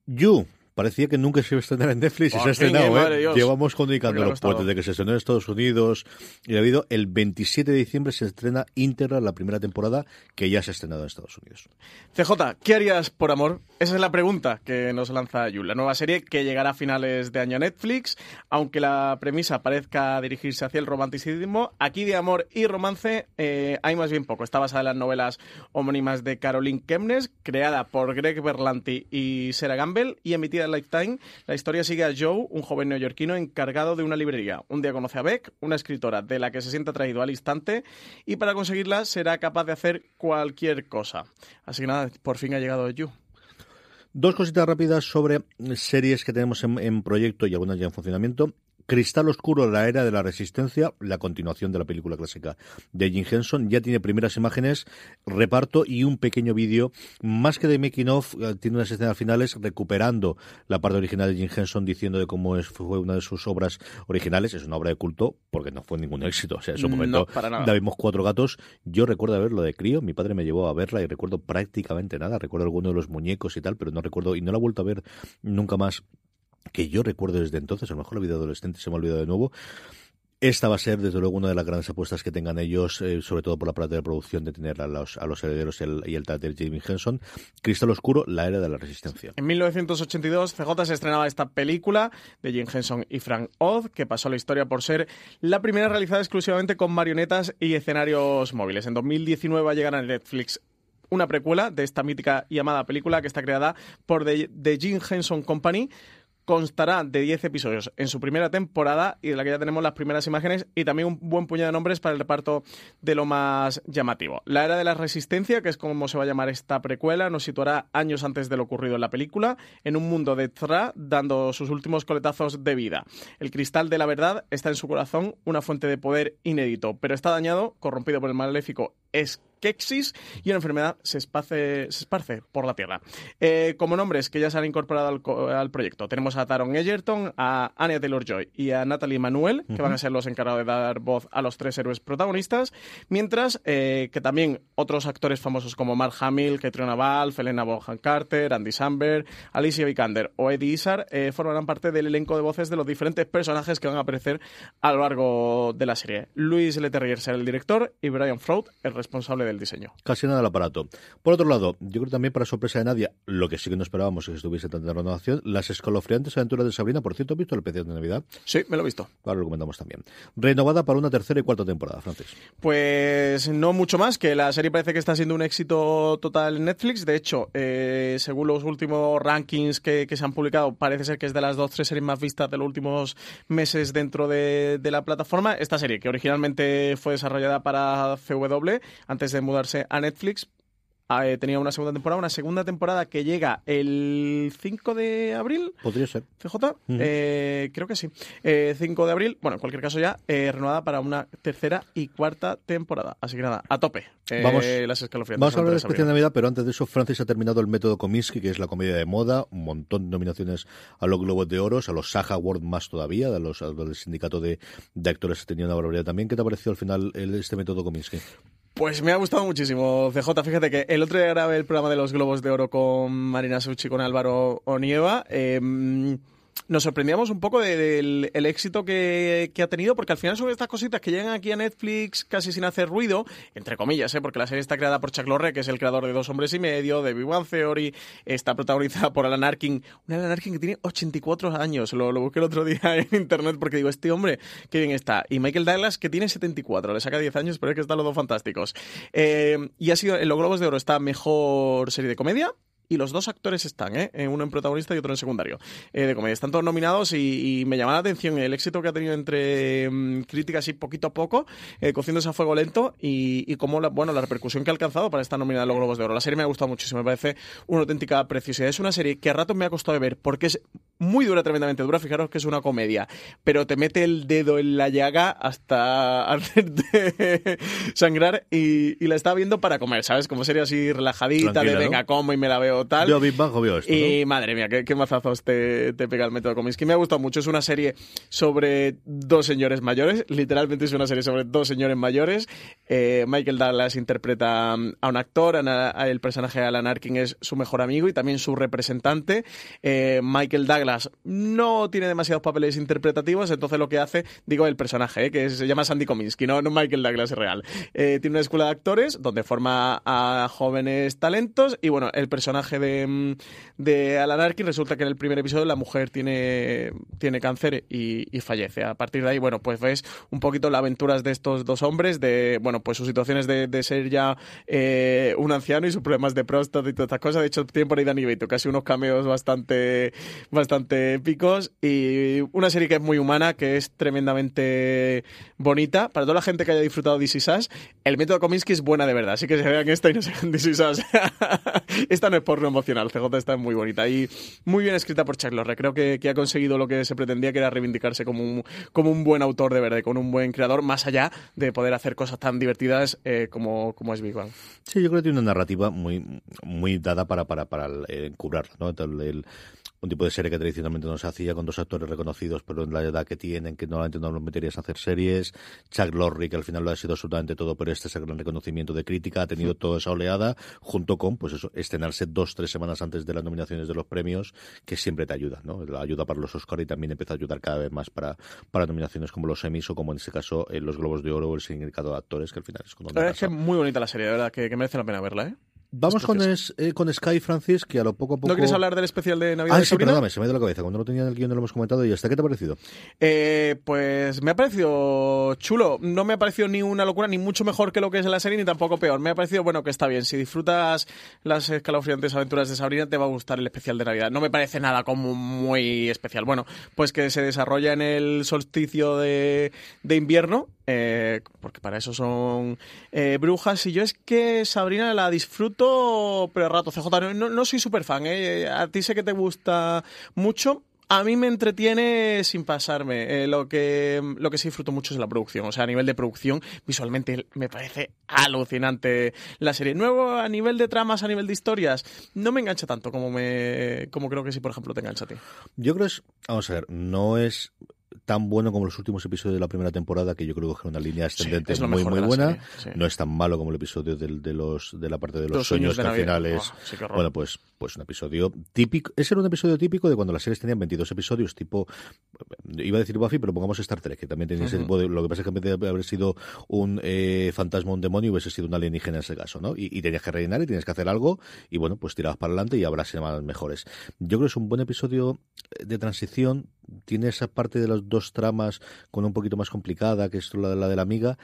You, parecía que nunca se iba a estrenar en Netflix y se ha estrenado, eh, ¿eh? Llevamos comunicándolo pues, desde que se estrenó en Estados Unidos y ha habido el 27 de diciembre se estrena íntegra la primera temporada que ya se ha estrenado en Estados Unidos. CJ, ¿qué harías por amor? Esa es la pregunta que nos lanza Yul. La nueva serie que llegará a finales de año a Netflix, aunque la premisa parezca dirigirse hacia el romanticismo, aquí de amor y romance eh, hay más bien poco. Está basada en las novelas homónimas de Caroline Kemnes, creada por Greg Berlanti y Sarah Gamble y emitida Lifetime. La historia sigue a Joe, un joven neoyorquino encargado de una librería. Un día conoce a Beck, una escritora de la que se siente atraído al instante, y para conseguirla será capaz de hacer cualquier cosa. Así que nada, por fin ha llegado You. Dos cositas rápidas sobre series que tenemos en, en proyecto y algunas ya en funcionamiento. Cristal Oscuro, la era de la resistencia, la continuación de la película clásica de Jim Henson, ya tiene primeras imágenes, reparto y un pequeño vídeo, más que de making of, eh, tiene unas escenas finales recuperando la parte original de Jim Henson diciendo de cómo es, fue una de sus obras originales, es una obra de culto porque no fue ningún éxito, o sea, en su momento la vimos cuatro gatos, yo recuerdo verlo de crío, mi padre me llevó a verla y recuerdo prácticamente nada, recuerdo alguno de los muñecos y tal, pero no recuerdo y no la he vuelto a ver nunca más que yo recuerdo desde entonces, a lo mejor la vida adolescente se me ha olvidado de nuevo. Esta va a ser, desde luego, una de las grandes apuestas que tengan ellos, eh, sobre todo por la parte de producción, de tener a los, a los herederos y el, y el de Jamie Henson. Cristal Oscuro, la era de la resistencia. En 1982, CJ se estrenaba esta película de Jim Henson y Frank Oz, que pasó a la historia por ser la primera realizada exclusivamente con marionetas y escenarios móviles. En 2019 va a llegar a Netflix una precuela de esta mítica y amada película que está creada por The, The Jim Henson Company. Constará de 10 episodios en su primera temporada y de la que ya tenemos las primeras imágenes y también un buen puñado de nombres para el reparto de lo más llamativo. La era de la resistencia, que es como se va a llamar esta precuela, nos situará años antes de lo ocurrido en la película, en un mundo de Thra dando sus últimos coletazos de vida. El cristal de la verdad está en su corazón, una fuente de poder inédito, pero está dañado, corrompido por el maléfico Skeksis y una enfermedad se esparce, se esparce por la Tierra. Eh, como nombres que ya se han incorporado al, al proyecto, tenemos a Taron Egerton, a Anya Taylor-Joy y a Natalie Manuel, que van a ser los encargados de dar voz a los tres héroes protagonistas, mientras eh, que también otros actores famosos como Mark Hamill, Katrina Balfe, Elena Bonham Carter, Andy Samberg, Alicia Vikander o Eddie Izzard eh, formarán parte del elenco de voces de los diferentes personajes que van a aparecer a lo largo de la serie. Luis Leterrier será el director y Brian Froud el responsable del diseño. Casi nada del aparato. Por otro lado, yo creo también para sorpresa de nadie, lo que sí que no esperábamos es que estuviese tanta renovación, las escalofriantes aventuras de Sabrina, por cierto, ¿has visto el especial de Navidad? Sí, me lo he visto. Ahora lo comentamos también. Renovada para una tercera y cuarta temporada, Francis. Pues no mucho más, que la serie parece que está siendo un éxito total en Netflix. De hecho, eh, según los últimos rankings que, que se han publicado, parece ser que es de las dos tres series más vistas de los últimos meses dentro de, de la plataforma. Esta serie, que originalmente fue desarrollada para CW, antes de mudarse a Netflix, eh, tenía una segunda temporada, una segunda temporada que llega el 5 de abril. Podría ser. CJ, eh, creo que sí. Eh, 5 de abril, bueno, en cualquier caso ya, eh, renovada para una tercera y cuarta temporada. Así que nada, a tope. Vamos- las escalofriantes. Vamos a hablar de especial de. Navidad, pero antes de eso, Francis ha terminado el método Kominsky, que es la comedia de moda, un montón de nominaciones a los Globos de Oro, a los Saga Award más todavía, a los, a los del sindicato de, de actores que tenía una barbaridad también. ¿Qué te ha parecido al final el- este método Kominsky? Pues me ha gustado muchísimo, CJ. Fíjate que el otro día grabé el programa de los Globos de Oro con Marina Suchi con Álvaro Onieva. Eh, nos sorprendíamos un poco de- del el éxito que, ha tenido, porque al final son estas cositas que llegan aquí a Netflix casi sin hacer ruido, entre comillas, ¿eh? porque la serie está creada por Chuck Lorre, que es el creador de Dos Hombres y Medio, de Big Bang Theory, está protagonizada por Alan Arkin, un Alan Arkin que tiene 84 años, lo, lo busqué el otro día en internet porque digo, este hombre, qué bien está, y Michael Douglas, que tiene 74, le saca 10 años, pero es que están los dos fantásticos. Eh, y ha sido, en los Globos de Oro está mejor serie de comedia, y los dos actores están, ¿eh? Eh, uno en protagonista y otro en secundario eh, de comedia. Están todos nominados y, y me llama la atención el éxito que ha tenido entre mm, críticas y poquito a poco, eh, cociéndose a fuego lento y, y cómo la, bueno, la repercusión que ha alcanzado para estar nominada a los Globos de Oro. La serie me ha gustado muchísimo, me parece una auténtica preciosidad. Es una serie que a ratos me ha costado ver porque es muy dura, tremendamente dura. Fijaros que es una comedia, pero te mete el dedo en la llaga hasta hacerte sangrar y, y la estaba viendo para comer, ¿sabes? Como sería así relajadita, Tranquila, de ¿no? venga, como y me la veo tal. Yo Big Bang veo esto, Y ¿no? madre mía, qué, qué mazazos te, te pega el método Kominsky. Me ha gustado mucho. Es una serie sobre dos señores mayores. Literalmente es una serie sobre dos señores mayores. Eh, Michael Douglas interpreta um, a un actor. Ana- el personaje de Alan Arkin es su mejor amigo y también su representante. Eh, Michael Douglas no tiene demasiados papeles interpretativos, entonces lo que hace, digo el personaje, eh, que se llama Sandy Kominsky, no, no Michael Douglas es real. Tiene una escuela de actores donde forma a jóvenes talentos y bueno, el personaje de, mm, de Alan Arkin resulta que en el primer episodio la mujer tiene, tiene cáncer y, fallece. A partir de ahí, bueno, pues ves un poquito las aventuras de estos dos hombres, de, bueno, pues sus situaciones de, de ser ya eh, un anciano y sus problemas de próstata y todas estas cosas. De hecho, tiene por ahí Danny Beito, casi unos cameos bastante, bastante épicos y una serie que es muy humana, que es tremendamente bonita. Para toda la gente que haya disfrutado de Is Us, el método Kominsky es buena de verdad, así que se vean esta y no se vean This Is Us. esta no es porno emocional, CJ está muy bonita y muy bien escrita por Chuck Lorre. Creo que, que ha conseguido lo que se pretendía, que era reivindicarse como un, como un buen autor de verdad, con un buen creador, más allá de poder hacer cosas tan divertidas eh, como, como es Big Bang. Sí, yo creo que tiene una narrativa muy, muy dada para, para, para eh, cubrarla, ¿no? Entonces, el- un tipo de serie que tradicionalmente no se hacía con dos actores reconocidos, pero en la edad que tienen, que normalmente no los meterías a hacer series. Chuck Lorre, que al final lo ha sido absolutamente todo, pero este es el gran reconocimiento de crítica, ha tenido toda esa oleada, junto con, pues eso, estrenarse dos, tres semanas antes de las nominaciones de los premios, que siempre te ayuda, ¿no? La ayuda para los Oscar y también empieza a ayudar cada vez más para, para nominaciones como los Emmys o como en este caso eh, los Globos de Oro o el significado de actores, que al final es verdad es muy bonita la serie, de verdad, que, que merece la pena verla, ¿eh? Vamos con, es- eh, con Sky Francis, que a lo poco a poco. ¿No quieres hablar del especial de Navidad Ah, de sí, Sabrina? perdóname, se me ha ido la cabeza. Cuando no tenía en el guion no lo hemos comentado y hasta qué te ha parecido. Eh, pues me ha parecido chulo. No me ha parecido ni una locura, ni mucho mejor que lo que es la serie, ni tampoco peor. Me ha parecido, bueno, que está bien. Si disfrutas las escalofriantes aventuras de Sabrina, te va a gustar el especial de Navidad. No me parece nada como muy especial. Bueno, pues que se desarrolla en el solsticio de, de invierno, eh, porque para eso son eh, brujas. Y yo es que Sabrina la disfruto, pero rato. CJ, no, no, soy súper fan. ¿eh? A ti sé que te gusta mucho. A mí me entretiene sin pasarme. Eh, lo, que, lo que sí disfruto mucho es la producción. O sea, a nivel de producción, visualmente me parece alucinante la serie. Nuevo, a nivel de tramas, a nivel de historias, no me engancha tanto como, me, como creo que sí, por ejemplo, te engancha a ti. Yo creo es. Vamos a ver, no es tan bueno como los últimos episodios de la primera temporada, que yo creo que es una línea ascendente muy, muy de buena. serie, sí. No es tan malo como el episodio del- de, los, de la parte de los, Los sueños sueños, de que al final es. Sí, bueno, pues, pues un episodio típico. Ese era un episodio típico de cuando las series tenían 22 episodios, tipo. Iba a decir Buffy, pero pongamos Star Trek, que también tenía ese tipo de. Lo que pasa es que en vez de haber sido un eh, fantasma, un demonio, hubiese sido un alienígena en ese caso, ¿no? Y, y tenías que rellenar y tenías que hacer algo, y bueno, pues tirabas para adelante y habrá semanas mejores. Yo creo que es un buen episodio de transición. Tiene esa parte de las dos tramas con un poquito más complicada, que es la, la de la amiga.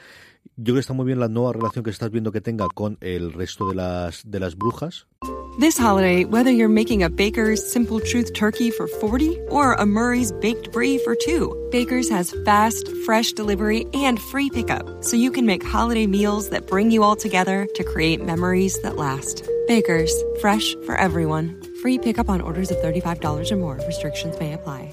Yo creo que está muy bien la nueva relación que estás viendo que tenga con el resto de las, de las brujas. This holiday, whether you're making a Baker's Simple Truth turkey for 40 or a Murray's Baked Brie for 2, Baker's has fast, fresh delivery and free pickup, so you can make holiday meals that bring you all together to create memories that last. Baker's, fresh for everyone. Free pickup on orders of $35 or more. Restrictions may apply.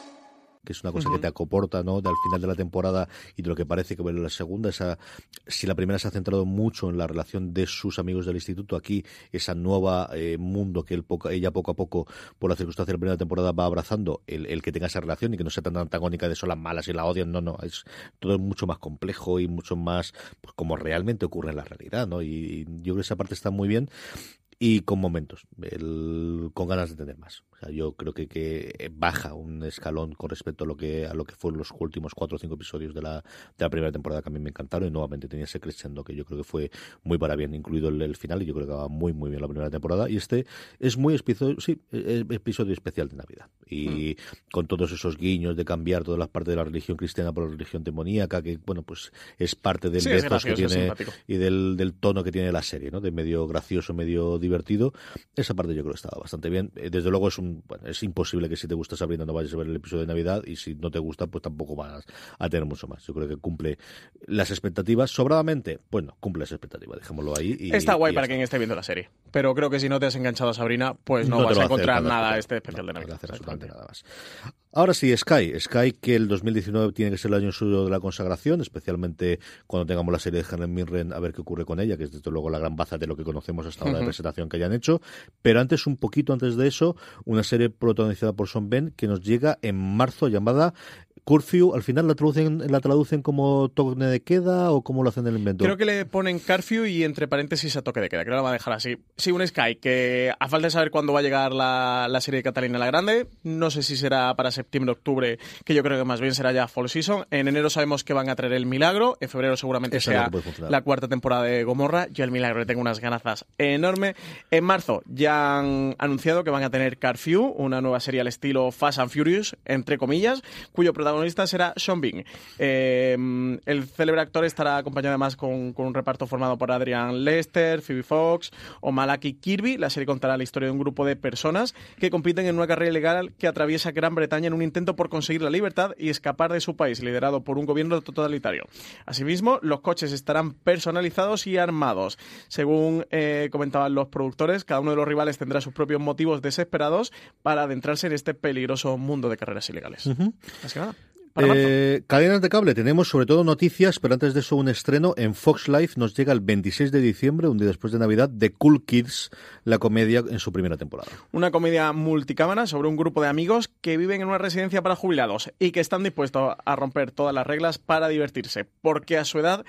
Que es una cosa que te acoporta, ¿no? Del final de la temporada y de lo que parece que va la segunda. Esa, si la primera se ha centrado mucho en la relación de sus amigos del instituto, aquí esa nueva eh, mundo que él poco- ella poco a poco, por la circunstancia de la primera temporada, va abrazando, el, el que tenga esa relación y que no sea tan antagónica de son las malas y la odian, no, no, es todo mucho más complejo y mucho más pues, como realmente ocurre en la realidad, ¿no? Y, y yo creo que esa parte está muy bien. y con momentos, con ganas de tener más. Yo creo que, que baja un escalón con respecto a lo que a lo que fueron los últimos cuatro o cinco episodios de la, de la primera temporada que a mí me encantaron y nuevamente tenía ese crescendo que yo creo que fue muy para bien, incluido el, final y yo creo que va muy muy bien la primera temporada y este es muy episodio, sí, episodio especial de Navidad y mm. con todos esos guiños de cambiar todas las partes de la religión cristiana por la religión demoníaca que bueno pues es parte del que tiene y del, del tono que tiene la serie, ¿no? De medio gracioso, medio divertido. Esa parte yo creo que estaba bastante bien. Eh, desde luego es un bueno, es imposible que si te gusta Sabrina no vayas a ver el episodio de Navidad y si no te gusta pues tampoco vas a tener mucho más. Yo creo que cumple las expectativas sobradamente. Bueno, cumple las expectativas, dejémoslo ahí. Y, está guay para quien esté viendo la serie. Pero creo que si no te has enganchado a Sabrina, pues no, vas a encontrar nada este especial de Navidad. nada más. Ahora sí, Sky. Sky que el 2019 tiene que ser el año suyo de la consagración, especialmente cuando tengamos la serie de Helen Mirren a ver qué ocurre con ella, que es desde luego la gran baza de lo que conocemos hasta ahora de presentación que hayan hecho. Pero antes, un poquito antes de eso, una serie protagonizada por Son Ben que nos llega en marzo llamada Curfew, al final la traducen, la traducen como toque de queda o cómo lo hacen en el invento. Creo que le ponen curfew y entre paréntesis a toque de queda. Creo que lo va a dejar así. Sí, un Sky que a falta de saber cuándo va a llegar la, serie de Catalina la Grande, no sé si será para septiembre, octubre, que yo creo que más bien será ya fall season. En enero sabemos que van a traer el milagro. En febrero seguramente sea la cuarta temporada de Gomorra. Yo el milagro le tengo unas ganazas enormes. En marzo ya han anunciado que van a tener Curfew, una nueva serie al estilo Fast and Furious, entre comillas, cuyo protagonista protagonista será Sean Bean. Em, el célebre actor estará acompañado además con, un reparto formado por Adrian Lester, Phoebe Fox o Malaki Kirby. La serie contará la historia de un grupo de personas que compiten en una carrera ilegal que atraviesa Gran Bretaña en un intento por conseguir la libertad y escapar de su país, liderado por un gobierno totalitario. Asimismo, los coches estarán personalizados y armados. Según eh, comentaban los productores, cada uno de los rivales tendrá sus propios motivos desesperados para adentrarse en este peligroso mundo de carreras ilegales. Así que nada. Eh, cadenas de cable, tenemos sobre todo noticias, pero antes de eso un estreno en Fox Life nos llega el 26 de diciembre, un día después de Navidad, de Cool Kids, la comedia en su primera temporada. Una comedia multicámara sobre un grupo de amigos que viven en una residencia para jubilados y que están dispuestos a romper todas las reglas para divertirse, porque a su edad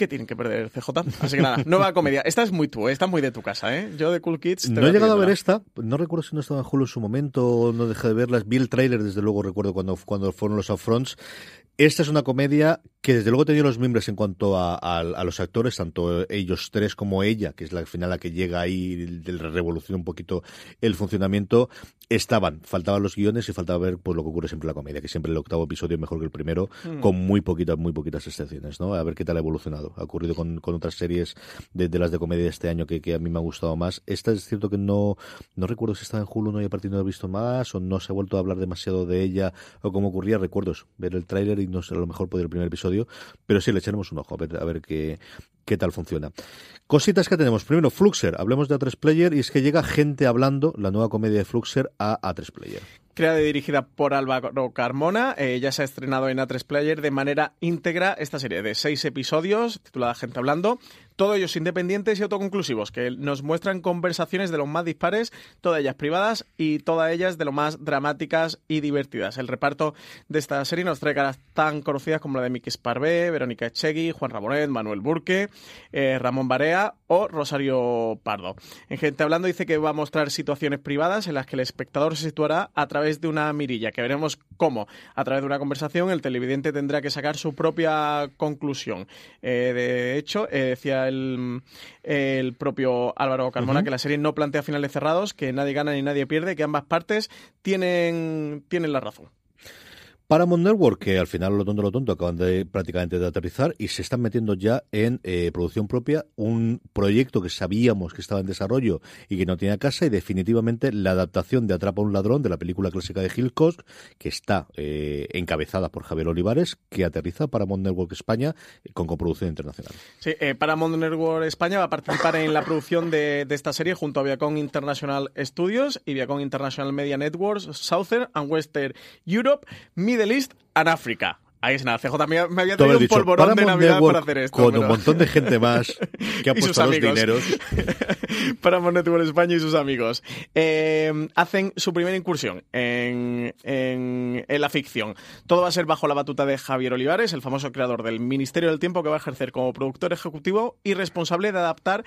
¿Qué tienen que perder CJ? Así que nada, nueva comedia. Esta es muy tú, esta es muy de tu casa, ¿eh? Yo de Cool Kids... no he llegado a ver esta, no recuerdo si no estaba en Hulu en su momento, no dejé de verlas, vi el tráiler, desde luego recuerdo cuando, cuando fueron los upfronts. Esta es una comedia que desde luego tenía los miembros en cuanto a, los actores, tanto ellos tres como ella, que es la final la que llega ahí, revolución un poquito el funcionamiento, estaban, faltaban los guiones y faltaba ver pues lo que ocurre siempre en la comedia, que siempre el octavo episodio es mejor que el primero, mm. con muy poquitas, muy poquitas excepciones, ¿no? A ver qué tal ha evolucionado. Ha ocurrido con, otras series de, las de comedia de este año que, a mí me ha gustado más. Esta es cierto que no, no recuerdo si estaba en Hulu, no y a partir no he visto más, o no se ha vuelto a hablar demasiado de ella, o cómo ocurría, recuerdo ver el tráiler y no sé, a lo mejor puede el primer episodio, pero sí le echaremos un ojo a ver, a ver qué, qué tal funciona. Cositas que tenemos. Primero, Fluxer. Hablemos de A3 Player y es que llega Gente Hablando, la nueva comedia de Fluxer, a A3 Player creada y dirigida por Álvaro Carmona. Eh, ya se ha estrenado en A3 Player de manera íntegra esta serie de seis episodios titulada Gente Hablando. Todos ellos independientes y autoconclusivos, que nos muestran conversaciones de los más dispares, todas ellas privadas y todas ellas de lo más dramáticas y divertidas. El reparto de esta serie nos trae caras tan conocidas como la de Miki Sparvé, Verónica Echegui, Juan Ramonet, Manuel Burque, eh, Ramón Barea o Rosario Pardo. En Gente Hablando dice que va a mostrar situaciones privadas en las que el espectador se situará a través de una mirilla, que veremos cómo, a través de una conversación, el televidente tendrá que sacar su propia conclusión. Eh, de hecho, eh, decía el, propio Álvaro Carmona, que la serie no plantea finales cerrados, que nadie gana ni nadie pierde, que ambas partes tienen, tienen la razón. Paramount Network, que al final lo tonto lo tonto acaban de prácticamente de aterrizar y se están metiendo ya en eh, producción propia un proyecto que sabíamos que estaba en desarrollo y que no tenía casa y definitivamente la adaptación de Atrapa a un ladrón de la película clásica de Hitchcock que está eh, encabezada por Javier Olivares que aterriza Paramount Network España con coproducción internacional. Sí, eh, Paramount Network España va a participar en la producción de, esta serie junto a Viacom International Studios y Viacom International Media Networks Southern and Western Europe. East and Africa. Ahí es nada, CJ me, me había traído un polvorón de Navidad para hacer esto. Con un montón de gente más que ha puesto los dineros. Paramount Network España y sus amigos. Eh, hacen su primera incursión en, en, en, la ficción. Todo va a ser bajo la batuta de Javier Olivares, el famoso creador del Ministerio del Tiempo que va a ejercer como productor ejecutivo y responsable de adaptar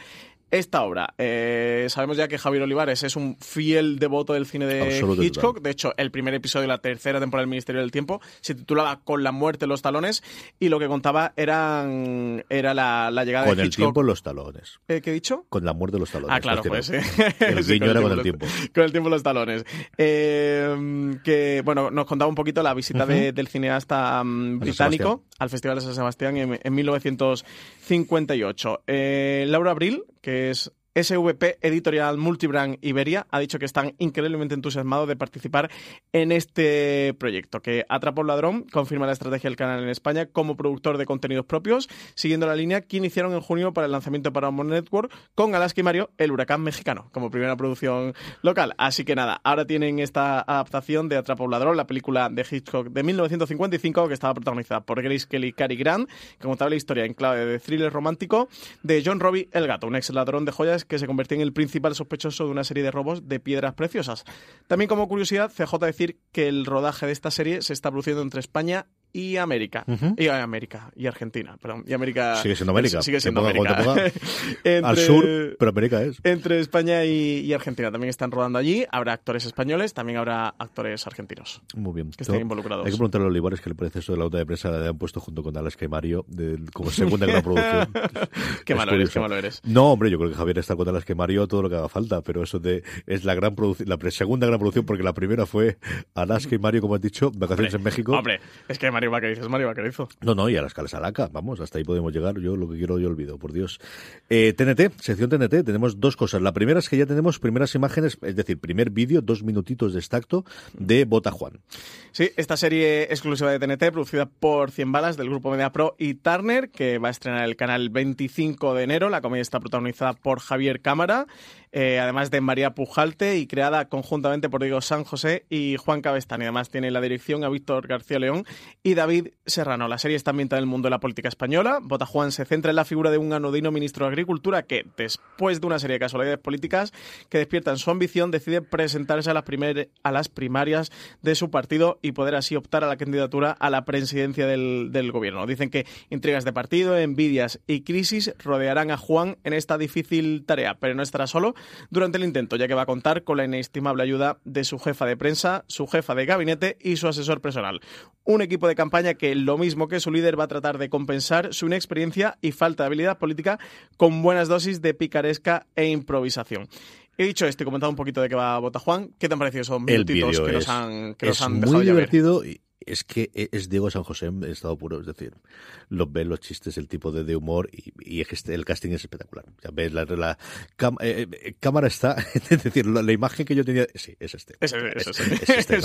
esta obra. Eh, sabemos ya que Javier Olivares es un fiel devoto del cine de Hitchcock. De hecho, el primer episodio de la tercera temporada del Ministerio del Tiempo se titulaba Con la muerte en los talones y lo que contaba eran, era la, la llegada Con de el Hitchcock. tiempo en los talones. Eh, ¿Qué he dicho? Con la muerte de los talones. Ah, claro, pues sí. tiene. El Sí, guiño era con el tiempo. Con el tiempo en los talones. Eh, que, bueno, nos contaba un poquito la visita de- del cineasta mm, británico Sebastián. al Festival de San Sebastián en, en 1958. Eh, Laura Abril, que es SVP Editorial Multibrand Iberia ha dicho que están increíblemente entusiasmados de participar en este proyecto, que Atrapa un ladrón confirma la estrategia del canal en España como productor de contenidos propios, siguiendo la línea que iniciaron en junio para el lanzamiento de Paramount Network con Alaska y Mario, el huracán mexicano, como primera producción local. Así que nada, ahora tienen esta adaptación de Atrapa un ladrón, la película de Hitchcock de 1955, que estaba protagonizada por Grace Kelly Cary Grant, que contaba la historia en clave de thriller romántico de John Robbie el gato, un ex ladrón de joyas que se convirtió en el principal sospechoso de una serie de robos de piedras preciosas. También como curiosidad, CJ decir que el rodaje de esta serie se está produciendo entre España y América. y eh, América y Argentina, perdón. Y América Sigue siendo América. Sigue siendo ponga América. Entre- Al sur, pero América es. entre España y, y Argentina también están rodando allí. Habrá actores españoles, también habrá actores argentinos. Muy bien. Que estén involucrados. Hay que preguntarle a Olivares qué le parece eso de la nota de prensa que han puesto junto con Alaska y Mario de- como segunda gran producción. Qué Es malo eres, qué malo eres. No, hombre, yo creo que Javier está con Alaska y Mario todo lo que haga falta, pero eso de es la gran producción, la segunda gran producción, porque la primera fue Alaska y Mario, como has dicho, vacaciones en México. Hombre, es que Mario Vaquerizo es Mario. No, no, y Alaska les alaca, vamos, hasta ahí podemos llegar. Yo lo que quiero yo olvido, por Dios. Eh, TNT, sección TNT, tenemos dos cosas. La primera es que ya tenemos primeras imágenes, es decir, primer vídeo, dos minutitos de extracto de Bota Juan. Sí, esta serie exclusiva de TNT, producida por 100 balas del grupo Media Pro y Turner, que va a estrenar el canal 25 de enero. La comedia está protagonizada por Javier Cámara, eh, además de María Pujalte y creada conjuntamente por Diego San José y Juan Cabestani. Además tiene la dirección a Víctor García León y David Serrano. La serie está ambientada en el mundo de la política española. Bota Juan se centra en la figura de un anodino ministro de Agricultura que, después de una serie de casualidades políticas que despiertan su ambición, decide presentarse a las, primer- a las primarias de su partido y poder así optar a la candidatura a la presidencia del, del gobierno. Dicen que intrigas de partido, envidias y crisis rodearán a Juan en esta difícil tarea, pero no estará solo durante el intento, ya que va a contar con la inestimable ayuda de su jefa de prensa, su jefa de gabinete y su asesor personal. Un equipo de campaña que, lo mismo que su líder, va a tratar de compensar su inexperiencia y falta de habilidad política con buenas dosis de picaresca e improvisación. He dicho esto y comentado un poquito de qué va Bota Juan. ¿Qué te han parecido esos minutitos que nos han, que nos han dejado muy ver? Es que es Diego San José en estado puro, es decir, los ves los chistes, el tipo de, de humor y, y este- el casting es espectacular. Ya ves, la, la cam- eh, eh, cámara está, es decir, la, la imagen que yo tenía, sí, es este. Es- es este.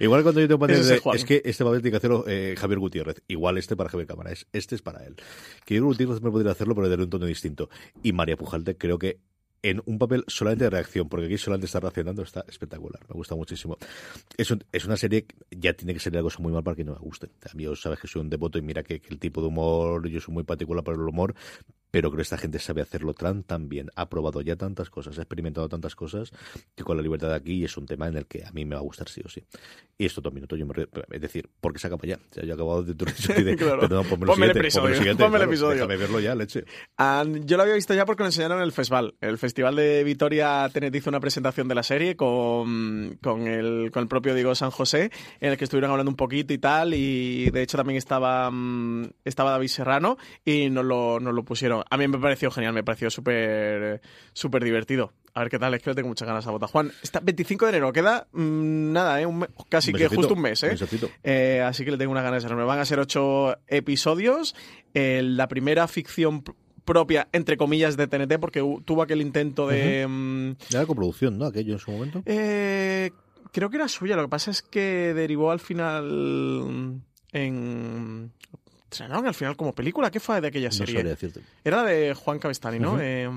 Igual cuando yo tengo de- es que este papel tiene que hacerlo eh, Javier Gutiérrez, igual este para Javier Cámara, es, este es para él. Que yo Gutiérrez me podría hacerlo, pero de un tono distinto. Y María Pujalte creo que en un papel solamente de reacción, porque aquí solamente está reaccionando, está espectacular, me gusta muchísimo. Es, es una serie que ya tiene que ser algo muy mal para que no me guste. Yo sabes que soy un devoto y mira que, que el tipo de humor, yo soy muy particular para el humor, pero creo que esta gente sabe hacerlo tan, tan bien, ha probado ya tantas cosas, ha experimentado tantas cosas, que con la libertad de aquí es un tema en el que a mí me va a gustar sí o sí. Y esto dos minutos, yo me re- es decir, porque se acaba ya. O sea, yo he acabado de tu Claro. pero no, ponme Ponme el siguiente, episodio, ponme el claro, episodio. Déjame verlo ya, leche. Yo lo había visto ya porque lo enseñaron en el festival. El festival de Vitoria Tenet hizo una presentación de la serie con, con, el, con el propio Diego San José, en el que estuvieron hablando un poquito y tal, y de hecho también estaba, mm, estaba David Serrano y nos lo, nos lo pusieron. A mí me pareció genial, me pareció súper súper divertido. A ver qué tal, es que le tengo muchas ganas a Bota. Juan, está 25 de enero, queda mm, nada, ¿eh? Un casi que justo un mes, ¿eh? Eh, así que le tengo unas ganas enormes. Van a ser ocho episodios. Eh, la primera ficción pr- propia, entre comillas, de TNT, porque tuvo aquel intento de... mm, la coproducción, ¿no? Aquello en su momento. eh, creo que era suya. Lo que pasa es que derivó al final en... ¿Estrenaron al final como película? ¿Qué fue de aquella No serie? sabría decirte. Era de Juan Cabestani, ¿no? Ujú. Eh,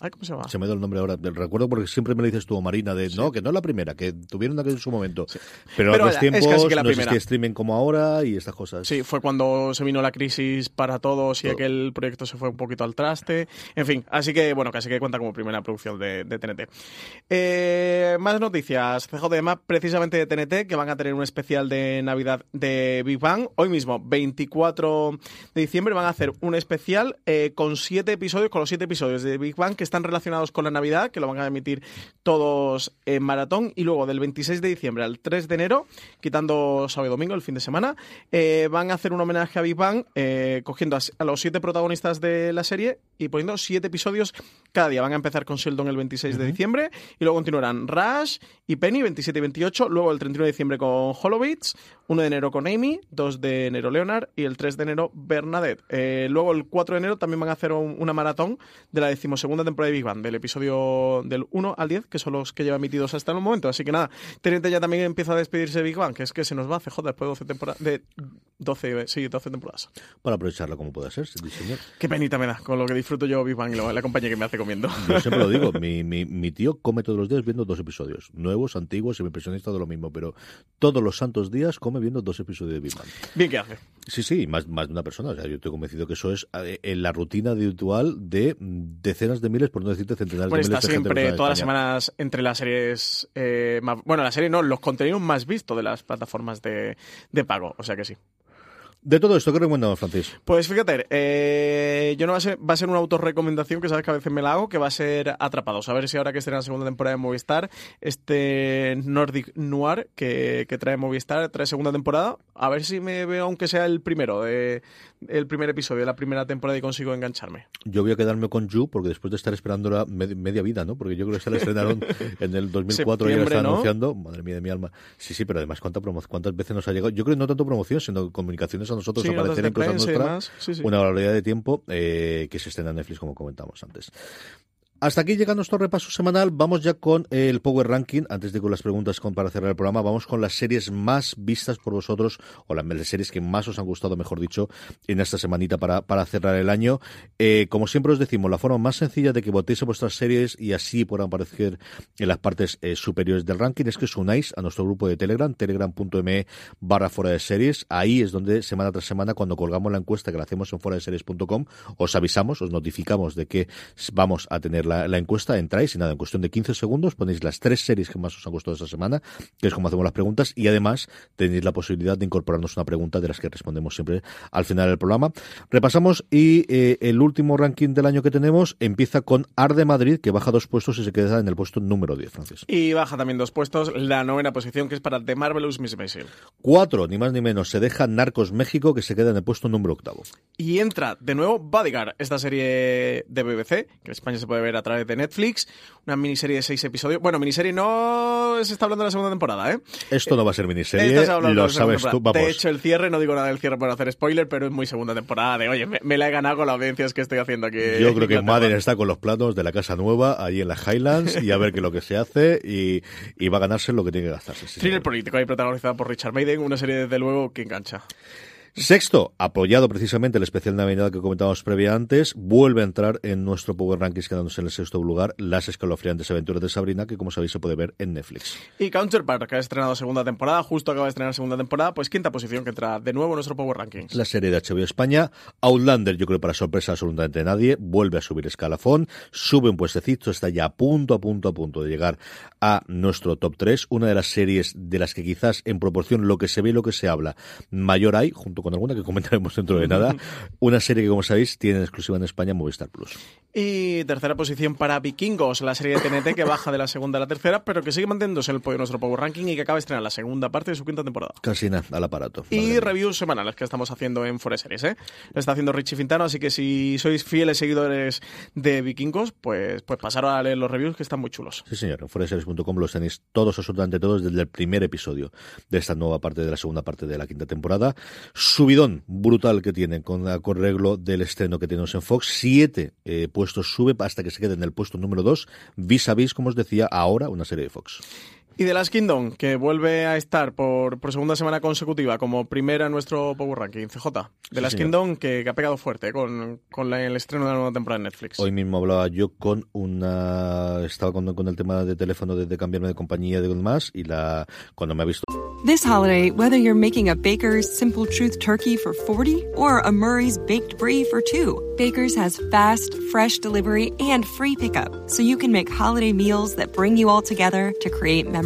ay, ¿Cómo se llama? Se me da el nombre ahora. Del recuerdo porque siempre me lo dices tú, Marina, de no, que no es la primera, que tuvieron aquello en su momento. Pero, Pero a los es tiempos casi que la no existía streaming como ahora y estas cosas. Sí, fue cuando se vino la crisis para todos y Todo. aquel proyecto se fue un poquito al traste. En fin, así que, bueno, casi que cuenta como primera producción de, de TNT. Eh, más noticias. CJM, precisamente de TNT, que van a tener un especial de Navidad de Big Bang. Hoy mismo, 24 4 de diciembre van a hacer un especial eh, con siete episodios, con los siete episodios de Big Bang que están relacionados con la Navidad, que lo van a emitir todos en maratón. Y luego del 26 de diciembre al 3 de enero, quitando sábado y domingo, el fin de semana, eh, van a hacer un homenaje a Big Bang, eh, cogiendo a, a los siete protagonistas de la serie y poniendo siete episodios cada día. Van a empezar con Sheldon el 26 de diciembre y luego continuarán Rush y Penny 27 y 28, luego el 31 de diciembre con Hollowitz, 1 de enero con Amy, 2 de enero Leonard y el 3 de enero Bernadette. Eh, luego el 4 de enero también van a hacer un- una maratón de la decimosegunda temporada de Big Bang, del episodio del 1 al 10, que son los que lleva emitidos hasta el momento. Así que nada, Teniente ya también empieza a despedirse de Big Bang, que es que se nos va a CJ después de 12 temporadas. De 12, sí, 12 temporadas. Para aprovecharlo como pueda ser, sí, señor. Qué penita me da con lo que disfruto yo Big Bang y la compañía que me hace comiendo. Yo siempre lo digo, mi, mi, mi tío come todos los días viendo dos episodios. Nuevos, antiguos, semipresionistas, todo lo mismo, pero todos los santos días come viendo dos episodios de Big Bang. Bien que hace. Sí, sí, más, más de una persona. O sea, yo estoy convencido que eso es en la rutina habitual de decenas de miles, por no decirte centenares Bueno, de miles está de siempre todas las semanas entre las series eh, más... Bueno, la serie no, los contenidos más vistos de las plataformas de, de pago, o sea que sí. De todo esto, ¿qué recomendamos, Francis? Pues fíjate, eh, yo no va a ser, va a ser una autorrecomendación que sabes que a veces me la hago, que va a ser Atrapados. A ver si ahora que estrena la segunda temporada de Movistar, este Nordic Noir que, que trae Movistar, trae segunda temporada, a ver si me veo aunque sea el primero, de, el primer episodio de la primera temporada y consigo engancharme. Yo voy a quedarme con You, porque después de estar esperando la med- media vida, ¿no? Porque yo creo que se la estrenaron en el 2004 y ya la están ¿no? anunciando. Madre mía de mi alma. Sí, sí, pero además, ¿cuánta promo- ¿cuántas veces nos ha llegado? Yo creo que no tanto promoción, sino comunicaciones a nosotros, Sí, aparecer en cosas nuestras. demás. Sí, sí. Una barbaridad de tiempo eh, que se estrena en Netflix, como comentamos antes. Hasta aquí llega nuestro repaso semanal. Vamos ya con el Power Ranking. Antes de con las preguntas para cerrar el programa, vamos con las series más vistas por vosotros, o las series que más os han gustado, mejor dicho, en esta semanita para, para cerrar el año. Eh, como siempre os decimos, la forma más sencilla de que votéis a vuestras series y así puedan aparecer en las partes eh, superiores del ranking es que os unáis a nuestro grupo de Telegram, telegram.me barra fuera de series. Ahí es donde semana tras semana, cuando colgamos la encuesta que la hacemos en fuera de series.com, os avisamos, os notificamos de que vamos a tener la, la encuesta, entráis y nada, en cuestión de 15 segundos ponéis las tres series que más os han gustado esta semana, que es como hacemos las preguntas, y además tenéis la posibilidad de incorporarnos una pregunta de las que respondemos siempre al final del programa. Repasamos y eh, el último ranking del año que tenemos empieza con Arde Madrid, que baja dos puestos y se queda en el puesto número 10, Francis. Y baja también dos puestos la novena posición, que es para The Marvelous Miss Maisel. Cuatro, ni más ni menos, se deja Narcos México, que se queda en el puesto número octavo. Y entra de nuevo Bodyguard, esta serie de BBC, que en España se puede ver a través de Netflix, una miniserie de seis episodios. Bueno, miniserie no se está hablando de la segunda temporada, ¿eh? Esto no va a ser miniserie, lo sabes tú, vamos. De hecho, el cierre, no digo nada del cierre por hacer spoiler, pero es muy segunda temporada. De, oye, me, me la he ganado con la audiencias que estoy haciendo aquí. Yo creo que. Madden está con los planos de la casa nueva, allí en las Highlands, y a ver qué es lo que se hace, y, y va a ganarse lo que tiene que gastarse. sí, Thriller político ahí protagonizada por Richard Maiden, una serie desde luego que engancha. Sexto, apoyado precisamente el especial Navidad que comentábamos previa antes, vuelve a entrar en nuestro Power Rankings quedándose en el sexto lugar las escalofriantes aventuras de Sabrina, que como sabéis se puede ver en Netflix. Y Counterpart, que ha estrenado segunda temporada, justo acaba de estrenar segunda temporada, pues quinta posición que entra de nuevo en nuestro Power Rankings. La serie de HBO España, Outlander, yo creo para sorpresa absolutamente de nadie, vuelve a subir escalafón, sube un puestecito, está ya a punto, a punto, a punto de llegar a nuestro top 3, una de las series de las que quizás en proporción lo que se ve y lo que se habla mayor hay, junto con alguna que comentaremos dentro de nada, una serie que como sabéis tiene en exclusiva en España Movistar Plus. Y tercera posición para Vikingos, la serie de TNT que baja de la segunda a la tercera, pero que sigue manteniéndose en el de nuestro Power Ranking y que acaba de estrenar la segunda parte de su quinta temporada. Casi nada, al aparato. Y mía. reviews semanales que estamos haciendo en Forest Series, ¿eh? Lo está haciendo Richie Fintano, así que si sois fieles seguidores de Vikingos, pues, pues pasaros a leer los reviews que están muy chulos. Sí, señor. En foreseries.com los tenéis todos, absolutamente todos, desde el primer episodio de esta nueva parte de la segunda parte de la quinta temporada. Subidón brutal que tienen con la correglo del estreno que tenemos en Fox. Siete eh, puestos sube hasta que se quede en el puesto número dos. Vis a vis, como os decía, ahora una serie de Fox. Y The Last Kingdom, que vuelve a estar por, por segunda semana consecutiva como primera en nuestro Power Ranking, CJ. The Sí, Last señor. Kingdom, que, que ha pegado fuerte con, con la- el estreno de la nueva temporada en Netflix. Hoy mismo hablaba yo con una... Estaba con, con el tema de teléfono de, de cambiarme de compañía de más y la cuando me ha visto This holiday, whether you're making a Baker's Simple Truth turkey for 40 or a Murray's Baked Brie for 2, Baker's has fast, fresh delivery and free pickup, so you can make holiday meals that bring you all together to create memories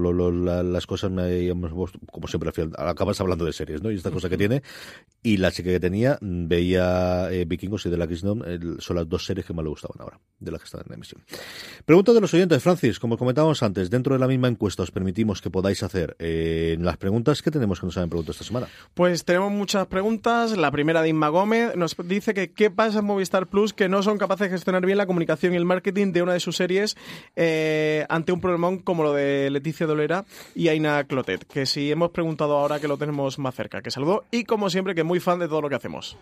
Lo, lo, la, las cosas, me, como siempre, acabas hablando de series, ¿no? Y esta cosa que tiene. Y la chica que tenía, veía eh, Vikingos y de la Kingdom, eh, son las dos series que más le gustaban ahora, de las que están en emisión. Pregunta de los oyentes, Francis, como comentábamos antes, dentro de la misma encuesta os permitimos que podáis hacer eh, las preguntas. ¿Qué tenemos que nos hayan preguntado esta semana? Pues tenemos muchas preguntas. La primera de Inma Gómez nos dice que qué pasa en Movistar Plus que no son capaces de gestionar bien la comunicación y el marketing de una de sus series eh, ante un problemón como lo de Leticia Dolera y Aina Clotet, que si hemos preguntado ahora que lo tenemos más cerca, que saludó y como siempre que muy fan de todo lo que hacemos.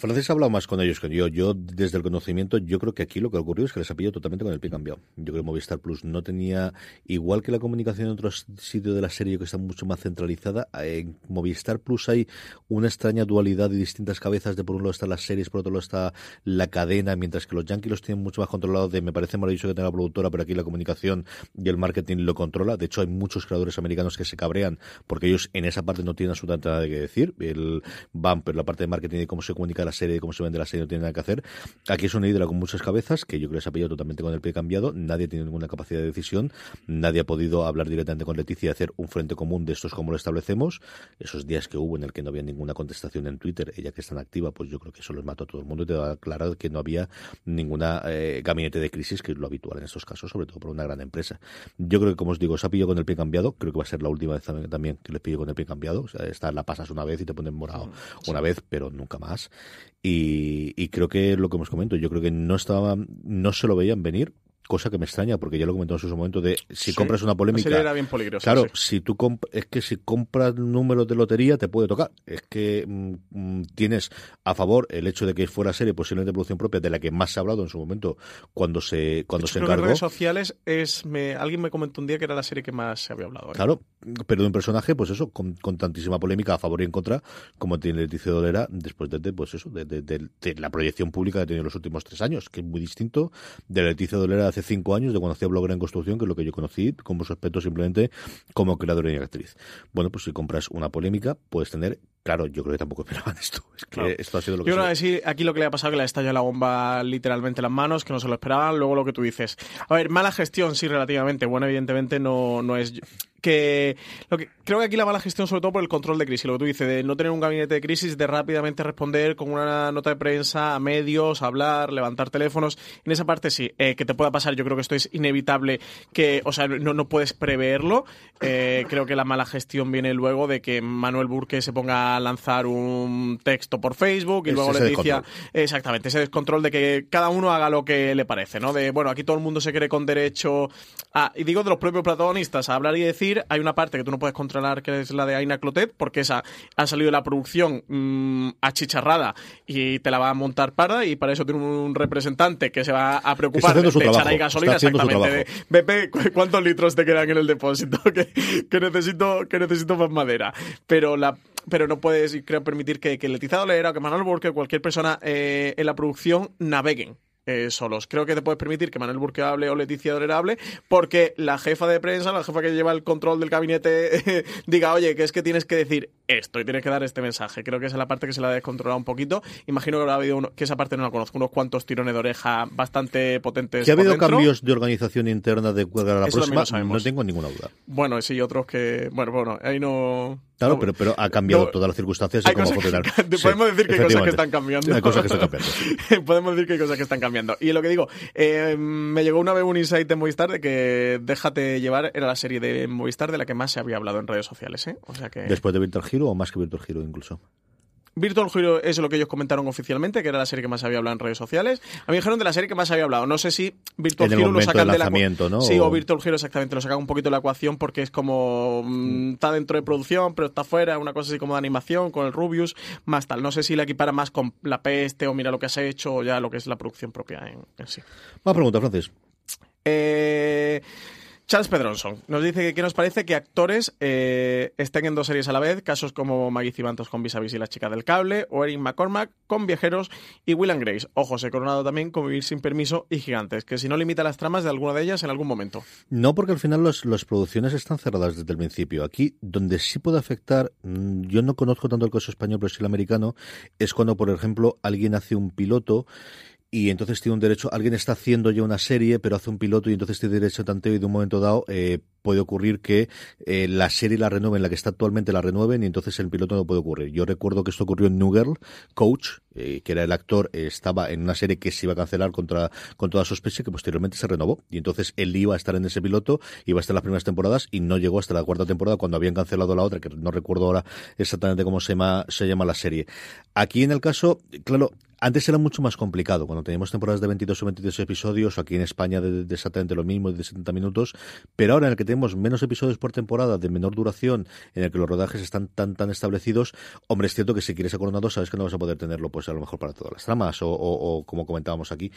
Francis ha hablado más con ellos que yo. Yo, desde el conocimiento, yo creo que aquí lo que ha ocurrido es que les ha pillado totalmente con el pie cambiado. Yo creo que Movistar Plus no tenía, igual que la comunicación en otros sitios de la serie que está mucho más centralizada, en Movistar Plus hay una extraña dualidad y distintas cabezas. De por un lado están las series, por otro lado está la cadena, mientras que los Yankees los tienen mucho más controlados. De me parece maravilloso que tenga la productora, pero aquí la comunicación y el marketing lo controla. De hecho, hay muchos creadores americanos que se cabrean porque ellos en esa parte no tienen absolutamente nada que decir. El van, pero la parte de marketing y cómo se comunica la serie, de cómo se vende la serie, no tiene nada que hacer. Aquí es una hidra con muchas cabezas, que yo creo que se ha pillado totalmente con el pie cambiado. Nadie tiene ninguna capacidad de decisión. Nadie ha podido hablar directamente con Leticia y hacer un frente común de estos como lo establecemos. Esos días que hubo en el que no había ninguna contestación en Twitter, ella que es tan activa, pues yo creo que eso los mató a todo el mundo y te da claro que no había ninguna eh, gabinete de crisis, que es lo habitual en estos casos, sobre todo por una gran empresa. Yo creo que, como os digo, se ha pillado con el pie cambiado. Creo que va a ser la última vez también que les pillo con el pie cambiado. O sea, esta la pasas una vez y te ponen morado una vez, pero nunca más. Y, y, creo que lo que hemos comentado, yo creo que no estaba, no se lo veían venir, cosa que me extraña, porque ya lo comentamos en su momento de si sí, compras una polémica. Era bien claro, sí. si tú es que si compras números de lotería te puede tocar. Es que mm, tienes a favor el hecho de que fuera serie posiblemente de producción propia de la que más se ha hablado en su momento cuando se cuando hecho, se encargó. En redes sociales es me, alguien me comentó un día que era la serie que más se había hablado. ¿eh? Claro, pero de un personaje, pues eso, con, con, tantísima polémica a favor y en contra, como tiene Leticia Dolera, después de, de pues eso, de, de, de, la proyección pública que ha tenido en los últimos tres años, que es muy distinto de Leticia Dolera de hace cinco años, de cuando hacía blogger en construcción, que es lo que yo conocí, como su aspecto simplemente como creadora y actriz. Bueno, pues si compras una polémica, puedes tener Claro, yo creo que tampoco esperaban esto. Es que claro. esto ha sido lo que Yo creo que sí, aquí lo que le ha pasado es que le ha estallado la bomba literalmente en las manos, que no se lo esperaban. Luego lo que tú dices. A ver, mala gestión, sí, relativamente. Bueno, evidentemente no, no es que lo que creo que aquí la mala gestión sobre todo por el control de crisis lo que tú dices de no tener un gabinete de crisis de rápidamente responder con una nota de prensa a medios hablar levantar teléfonos. En esa parte sí eh, que te pueda pasar yo creo que esto es inevitable que o sea no, no puedes preverlo. Eh, creo que la mala gestión viene luego de que Manuel Burque se ponga a lanzar un texto por Facebook y Es luego le decía exactamente ese descontrol de que cada uno haga lo que le parece no de bueno aquí todo el mundo se cree con derecho a y digo de los propios protagonistas a hablar y decir hay una parte que tú no puedes controlar que es la de Aina Clotet porque esa ha salido de la producción mmm, achicharrada y te la va a montar para y para eso tiene un representante que se va a preocupar de su echar trabajo, ahí gasolina exactamente de, Pepe ¿cu- ¿cuántos litros te quedan en el depósito? que, que necesito que necesito más madera pero la pero no puedes creo permitir que, que Leticia Dolera o que Manuel Burke o cualquier persona eh, en la producción naveguen eh, solos. Creo que te puedes permitir que Manuel Burke hable o Leticia Dolera hable porque la jefa de prensa, la jefa que lleva el control del gabinete, diga, oye, que es que tienes que decir esto y tienes que dar este mensaje. Creo que esa es la parte que se la ha descontrolado un poquito. Imagino que habrá habido, uno, que esa parte no la conozco, unos cuantos tirones de oreja bastante potentes. Que ha habido dentro. cambios de organización interna de era la Eso próxima, no tengo ninguna duda. Bueno, sí, otros que. Bueno, bueno, ahí no. Claro, pero, pero ha cambiado no- todas las circunstancias y cómo que- funcionar. Sí, podemos decir que hay cosas que están cambiando. Hay cosas que están cambiando. sí. Podemos decir que hay cosas que están cambiando. Y lo que digo, eh, me llegó una vez un insight de Movistar de que Déjate llevar era la serie de Movistar de la que más se había hablado en redes sociales. ¿eh? Después de Virtual Hero o más que Virtual Hero incluso. Virtual Hero es lo que ellos comentaron oficialmente, que era la serie que más había hablado en redes sociales. A mí me dijeron de la serie que más había hablado. No sé si Virtual Hero lo sacan del de la ¿no? Sí, O- Virtual Hero exactamente lo sacan un poquito de la ecuación porque es como mm, está dentro de producción, pero está fuera, una cosa así como de animación con el Rubius, más tal. No sé si la equipara más con la peste o mira lo que has hecho o ya lo que es la producción propia en, en sí. Una pregunta, Francis. Eh, Charles Pedronson nos dice que qué nos parece que actores eh, estén en dos series a la vez, casos como Maggie Cibantos con Vis y la chica del cable, o Erin McCormack con Viajeros y Will and Grace. Ojo, se coronado también con Vivir sin permiso y Gigantes, que si no limita las tramas de alguna de ellas en algún momento. No, porque al final los, las producciones están cerradas desde el principio. Aquí, donde sí puede afectar, mm, yo no conozco tanto el caso español, pero sí el americano, es cuando, por ejemplo, alguien hace un piloto y entonces tiene un derecho, alguien está haciendo ya una serie, pero hace un piloto y entonces tiene derecho a tanteo y de un momento dado eh, puede ocurrir que eh, la serie la renueven, la que está actualmente la renueven y entonces el piloto no puede ocurrir. Yo recuerdo que esto ocurrió en New Girl, Coach, eh, que era el actor, eh, estaba en una serie que se iba a cancelar contra, con toda sospecha que posteriormente se renovó y entonces él iba a estar en ese piloto, iba a estar en las primeras temporadas y no llegó hasta la cuarta temporada cuando habían cancelado la otra, que no recuerdo ahora exactamente cómo se llama, se llama la serie. Aquí en el caso, claro, antes era mucho más complicado, cuando teníamos temporadas de 22 o 23 episodios, aquí en España de, exactamente lo mismo, de 70 minutos, pero ahora en el que tenemos menos episodios por temporada, de menor duración, en el que los rodajes están tan tan establecidos, hombre, es cierto que si quieres coronado sabes que no vas a poder tenerlo, pues a lo mejor para todas las tramas, o, o, o como comentábamos aquí,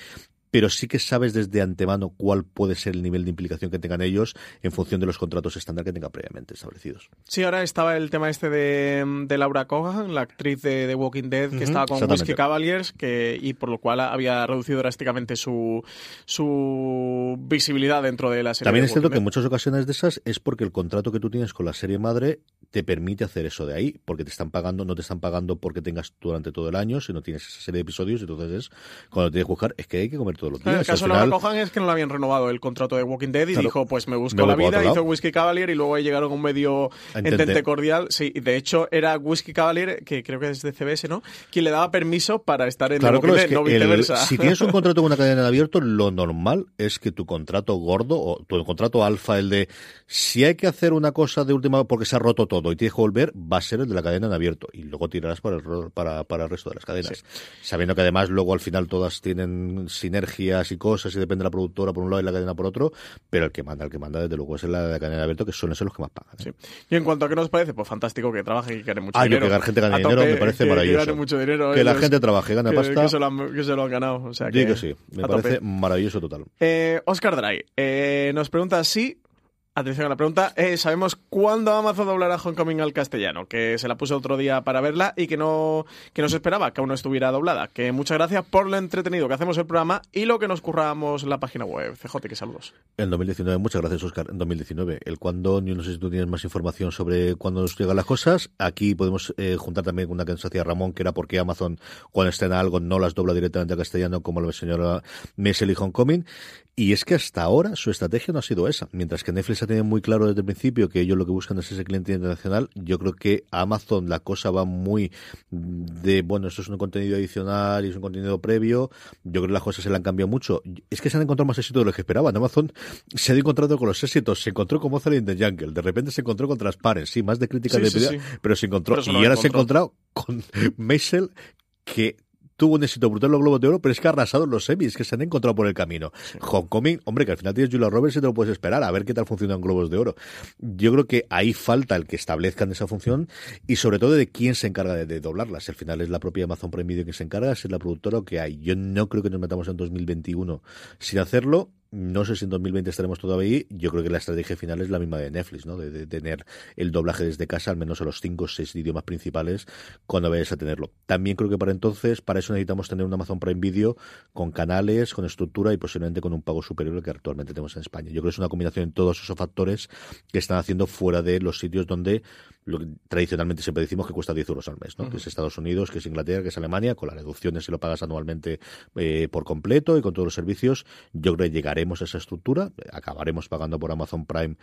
pero sí que sabes desde antemano cuál puede ser el nivel de implicación que tengan ellos en función de los contratos estándar que tengan previamente establecidos. Sí, ahora estaba el tema este de, de Laura Cogan, la actriz de The Walking Dead, que uh -huh, estaba con Whiskey Cavaliers, que, y por lo cual había reducido drásticamente su, su visibilidad dentro de la serie. También es cierto que en muchas ocasiones de esas es porque el contrato que tú tienes con la serie madre te permite hacer eso de ahí, porque te están pagando, no te están pagando porque tengas durante todo el año, sino tienes esa serie de episodios, entonces es cuando tienes que buscar, es que hay que comer todos los días. El caso de final... Cohan es que no le habían renovado el contrato de Walking Dead y claro, dijo, pues me busco la vida, hizo Whiskey Cavalier y luego ahí llegaron un medio entente. cordial. Sí, de hecho era Whiskey Cavalier, que creo que es de CBS, ¿no? Quien le daba permiso para estar en claro, The Walking Dead, es que no viceversa. El, si tienes un contrato con una cadena de abierto, lo normal es que tu contrato gordo o tu contrato alfa, el de si hay que hacer una cosa de última porque se ha roto todo y tienes que volver, va a ser el de la cadena en abierto y luego tirarás para el, para, para el resto de las cadenas. Sí. Sabiendo que además luego al final todas tienen sinergias y cosas y depende de la productora por un lado y la cadena por otro, pero el que manda, el que manda desde luego es la la cadena de abierto, que suelen ser los que más pagan. ¿eh? Sí. Y en cuanto a qué nos parece, pues fantástico que trabaje y que gane mucho ah, dinero. que la gente gane dinero me parece que, maravilloso. Que gane mucho dinero. Que la gente trabaje, gane que, pasta. Que se, lo han, que se lo han ganado. O sea, que, que sí, me parece tope. maravilloso total. Eh, Oscar Dry eh, nos pregunta si Atención a la pregunta. Eh, ¿Sabemos cuándo Amazon doblará Homecoming al castellano? Que se la puse otro día para verla y que no, que no se esperaba que aún no estuviera doblada. Que muchas gracias por lo entretenido que hacemos el programa y lo que nos curramos la página web. CJ, que saludos. En 2019, muchas gracias, Oscar. En 2019, el cuándo, no sé si tú tienes más información sobre cuándo nos llegan las cosas. Aquí podemos eh, juntar también una que nos hacía Ramón, que era por qué Amazon, cuando estrena algo, no las dobla directamente al castellano, como la señora Messel y Homecoming. Y es que hasta ahora su estrategia no ha sido esa. Mientras que Netflix ha tenido muy claro desde el principio que ellos lo que buscan es ese cliente internacional, yo creo que a Amazon la cosa va muy de, bueno, esto es un contenido adicional y es un contenido previo. Yo creo que las cosas se le han cambiado mucho. Es que se han encontrado más éxito de lo que esperaban. Amazon se ha encontrado con los éxitos. Se encontró con Mozart in the Jungle. De repente se encontró con Transparency, más de críticas sí, de sí, vida, sí. pero se encontró. Pero y ahora se ha encontrado con Maisel que tuvo un éxito brutal en los Globos de Oro, pero es que ha arrasado en los semis, que se han encontrado por el camino. Sí. Homecoming, hombre, que al final tienes Julia Roberts y te lo puedes esperar, a ver qué tal funcionan Globos de Oro. Yo creo que ahí falta el que establezcan esa función y sobre todo de quién se encarga de, de doblarlas. Al final es la propia Amazon Prime Video que se encarga, si es la productora o que hay. Yo no creo que nos metamos en 2021 sin hacerlo. No sé si en 2020 estaremos todavía ahí. Yo creo que la estrategia final es la misma de Netflix, ¿no? De, tener el doblaje desde casa, al menos a los cinco o seis idiomas principales, cuando vayas a tenerlo. También creo que para entonces, para eso necesitamos tener un Amazon Prime Video con canales, con estructura y posiblemente con un pago superior al que actualmente tenemos en España. Yo creo que es una combinación de todos esos factores que están haciendo fuera de los sitios donde lo que tradicionalmente siempre decimos que cuesta 10 euros al mes, ¿no? Uh -huh. Que es Estados Unidos, que es Inglaterra, que es Alemania, con las reducciones si lo pagas anualmente eh, por completo y con todos los servicios. Yo creo que llegaremos a esa estructura, acabaremos pagando por Amazon Prime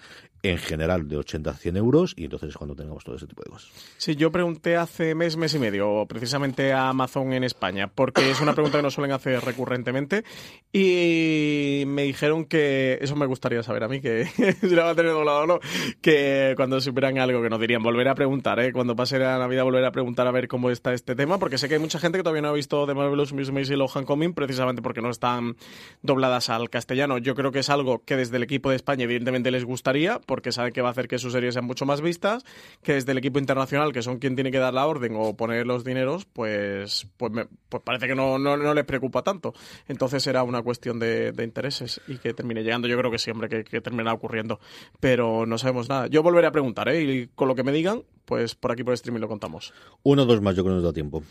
en general de 80 a 100 euros y entonces es cuando tengamos todo ese tipo de cosas. Sí, yo pregunté hace mes, mes y medio, precisamente a Amazon en España, porque es una pregunta que nos suelen hacer recurrentemente y me dijeron que, eso me gustaría saber a mí, que si la va a tener doblado o no, que cuando superan algo que nos dirían volveré a preguntar, ¿eh? Cuando pase la Navidad volveré a preguntar a ver cómo está este tema, porque sé que hay mucha gente que todavía no ha visto The Marvelous Miss Maisy y Coming precisamente porque no están dobladas al castellano. Yo creo que es algo que desde el equipo de España evidentemente les gustaría, porque saben que va a hacer que sus series sean mucho más vistas, que desde el equipo internacional, que son quien tiene que dar la orden o poner los dineros, pues, pues, pues parece que no, no, les preocupa tanto. Entonces será una cuestión de, intereses y que termine llegando. Yo creo que siempre que, terminará ocurriendo, pero no sabemos nada. Yo volveré a preguntar, ¿eh? Y con lo que me digan, pues por aquí por streaming lo contamos. Uno o dos más, yo creo que nos da tiempo.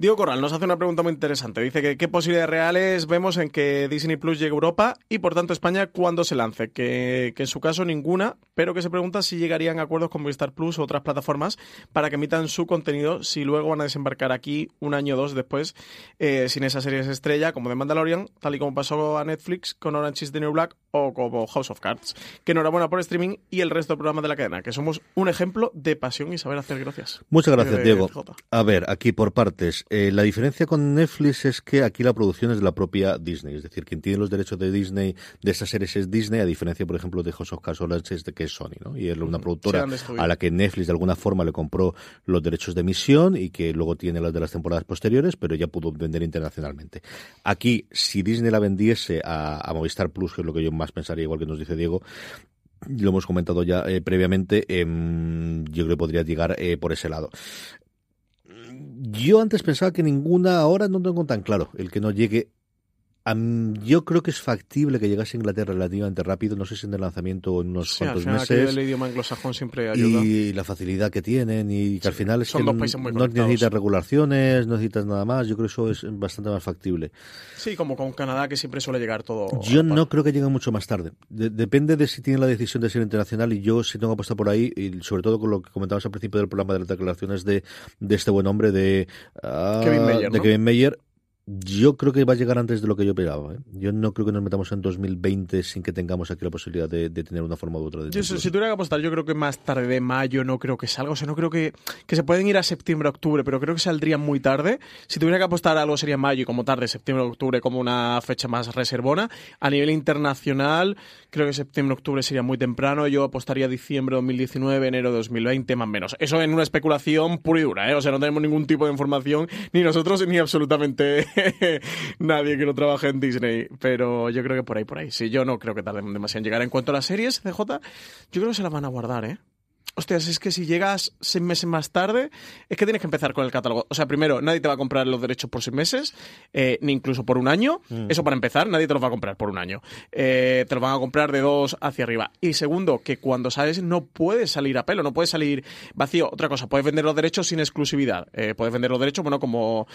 Diego Corral nos hace una pregunta muy interesante. Dice que qué posibilidades reales vemos en que Disney Plus llegue a Europa y por tanto España cuando se lance. Que, en su caso ninguna, pero que se pregunta si llegarían a acuerdos con Movistar Plus u otras plataformas para que emitan su contenido si luego van a desembarcar aquí un año o dos después eh, sin esas series estrella como The Mandalorian, tal y como pasó a Netflix con Orange is the New Black o como House of Cards. Que enhorabuena por streaming y el resto del programa de la cadena, que somos un ejemplo de pasión y saber hacer gracias. Muchas gracias, Diego. A ver, aquí por partes. Eh, la diferencia con Netflix es que aquí la producción es de la propia Disney, es decir, quien tiene los derechos de Disney, de esas series es Disney, a diferencia, por ejemplo, de House of Cards es de que es Sony, ¿no? Y es una productora a la que Netflix de alguna forma le compró los derechos de emisión y que luego tiene los de las temporadas posteriores, pero ya pudo vender internacionalmente. Aquí, si Disney la vendiese a, Movistar Plus, que es lo que yo más pensaría, igual que nos dice Diego, lo hemos comentado ya eh, previamente, em, yo creo que podría llegar eh, por ese lado. Yo antes pensaba que ninguna, ahora no tengo tan claro el que no llegue yo creo que es factible que llegase a Inglaterra relativamente rápido, no sé si en el lanzamiento o en unos cuantos meses. el idioma anglosajón siempre ayuda. Y la facilidad que tienen y que al final es que no, necesitas regulaciones, no necesitas nada más. Yo creo que eso es bastante más factible. Sí, como con Canadá que siempre suele llegar todo. Yo no creo que llegue mucho más tarde. depende de si tienen la decisión de ser internacional y yo si tengo apuesta por ahí y sobre todo con lo que comentabas al principio del programa de las declaraciones de, de este buen hombre de, uh, Kevin Mayer, de Kevin Mayer yo creo que va a llegar antes de lo que yo esperaba. ¿eh? Yo no creo que nos metamos en 2020 sin que tengamos aquí la posibilidad de, tener una forma u otra. De yo, si tuviera que apostar, yo creo que más tarde de mayo no creo que salga. O sea, no creo que, que se pueden ir a septiembre, octubre, pero creo que saldría muy tarde. Si tuviera que apostar algo sería mayo y como tarde, septiembre, octubre, como una fecha más reservona. A nivel internacional, creo que septiembre, octubre sería muy temprano. Yo apostaría diciembre 2019, enero 2020, más o menos. Eso en una especulación pura y dura, ¿eh? O sea, no tenemos ningún tipo de información, ni nosotros, ni absolutamente nadie que no trabaje en Disney, pero yo creo que por ahí, por ahí. Sí, yo no creo que tarden demasiado en llegar. En cuanto a las series, CJ, yo creo que se las van a guardar, ¿eh? Hostias, es que si llegas seis meses más tarde, es que tienes que empezar con el catálogo. O sea, primero, nadie te va a comprar los derechos por seis meses, eh, ni incluso por un año. Mm. Eso para empezar, nadie te los va a comprar por un año. Eh, te los van a comprar de dos hacia arriba. Y segundo, que cuando sales no puedes salir a pelo, no puedes salir vacío. Otra cosa, puedes vender los derechos sin exclusividad. Eh, puedes vender los derechos, bueno, como,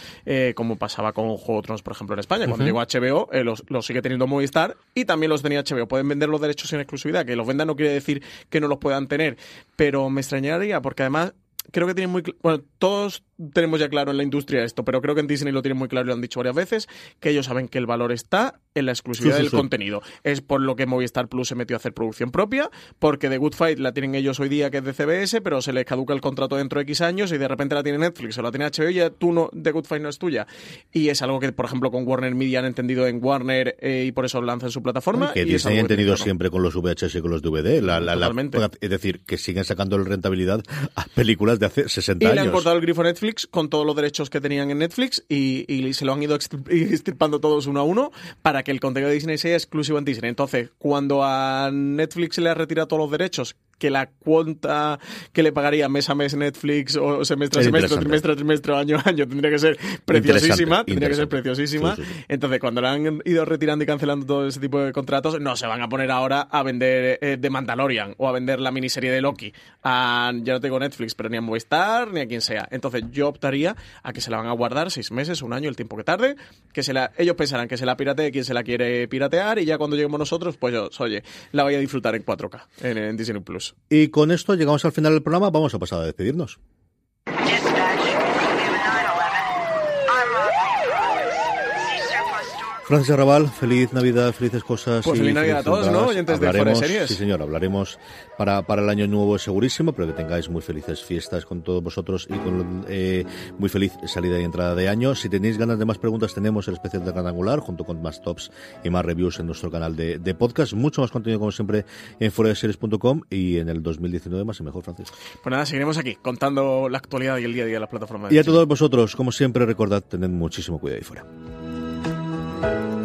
como pasaba con Juego de Tronos, por ejemplo, en España. Cuando llegó HBO, los, los, sigue teniendo Movistar y también los tenía HBO. Pueden vender los derechos sin exclusividad. Que los vendan no quiere decir que no los puedan tener pero me extrañaría porque además creo que tienen muy bueno todos tenemos ya claro en la industria esto pero creo que en Disney lo tienen muy claro y lo han dicho varias veces que ellos saben que el valor está en la exclusividad del contenido. Es por lo que Movistar Plus se metió a hacer producción propia porque The Good Fight la tienen ellos hoy día que es de CBS pero se les caduca el contrato dentro de X años y de repente la tiene Netflix o la tiene HBO y ya tú no The Good Fight no es tuya. Y es algo que por ejemplo con Warner Media han entendido en Warner eh, y por eso lanzan su plataforma que Disney ha entendido siempre con los VHS y con los DVD es decir que siguen sacando rentabilidad a películas de hace 60 años. Y le han cortado el grifo a Netflix con todos los derechos que tenían en Netflix y, se lo han ido extirpando todos uno a uno para que el contenido de Disney sea exclusivo en Disney. Entonces, cuando a Netflix se le ha retirado todos los derechos que la cuenta que le pagaría mes a mes Netflix o semestre a semestre, trimestre a trimestre, año a año, tendría que ser preciosísima, tendría que ser preciosísima. Entonces, cuando le han ido retirando y cancelando todo ese tipo de contratos, no se van a poner ahora a vender eh, The Mandalorian o a vender la miniserie de Loki. A, ya no tengo Netflix, pero ni a Movistar ni a quien sea. Entonces, yo optaría a que se la van a guardar seis meses, un año, el tiempo que tarde, que se la, ellos pensarán que se la piratee quien se la quiere piratear y ya cuando lleguemos nosotros, pues yo, oye, la voy a disfrutar en 4K en Disney Plus. Y con esto llegamos al final del programa. Vamos a pasar a despedirnos. Francis Arrabal, feliz Navidad, felices cosas. Pues feliz Navidad a todos, ¿no? Oyentes Fuera de Series. Sí, señor, hablaremos para, para el año nuevo segurísimo, pero que tengáis muy felices fiestas con todos vosotros y con eh, muy feliz salida y entrada de año. Si tenéis ganas de más preguntas, tenemos el especial de Gran Angular, junto con más tops y más reviews en nuestro canal de, de podcast. Mucho más contenido, como siempre, en fueradeseries.com y en el 2019 más y mejor, Francis. Pues nada, seguiremos aquí, contando la actualidad y el día a día de la plataforma. Y a todos vosotros, como siempre, recordad, tened muchísimo cuidado ahí fuera. This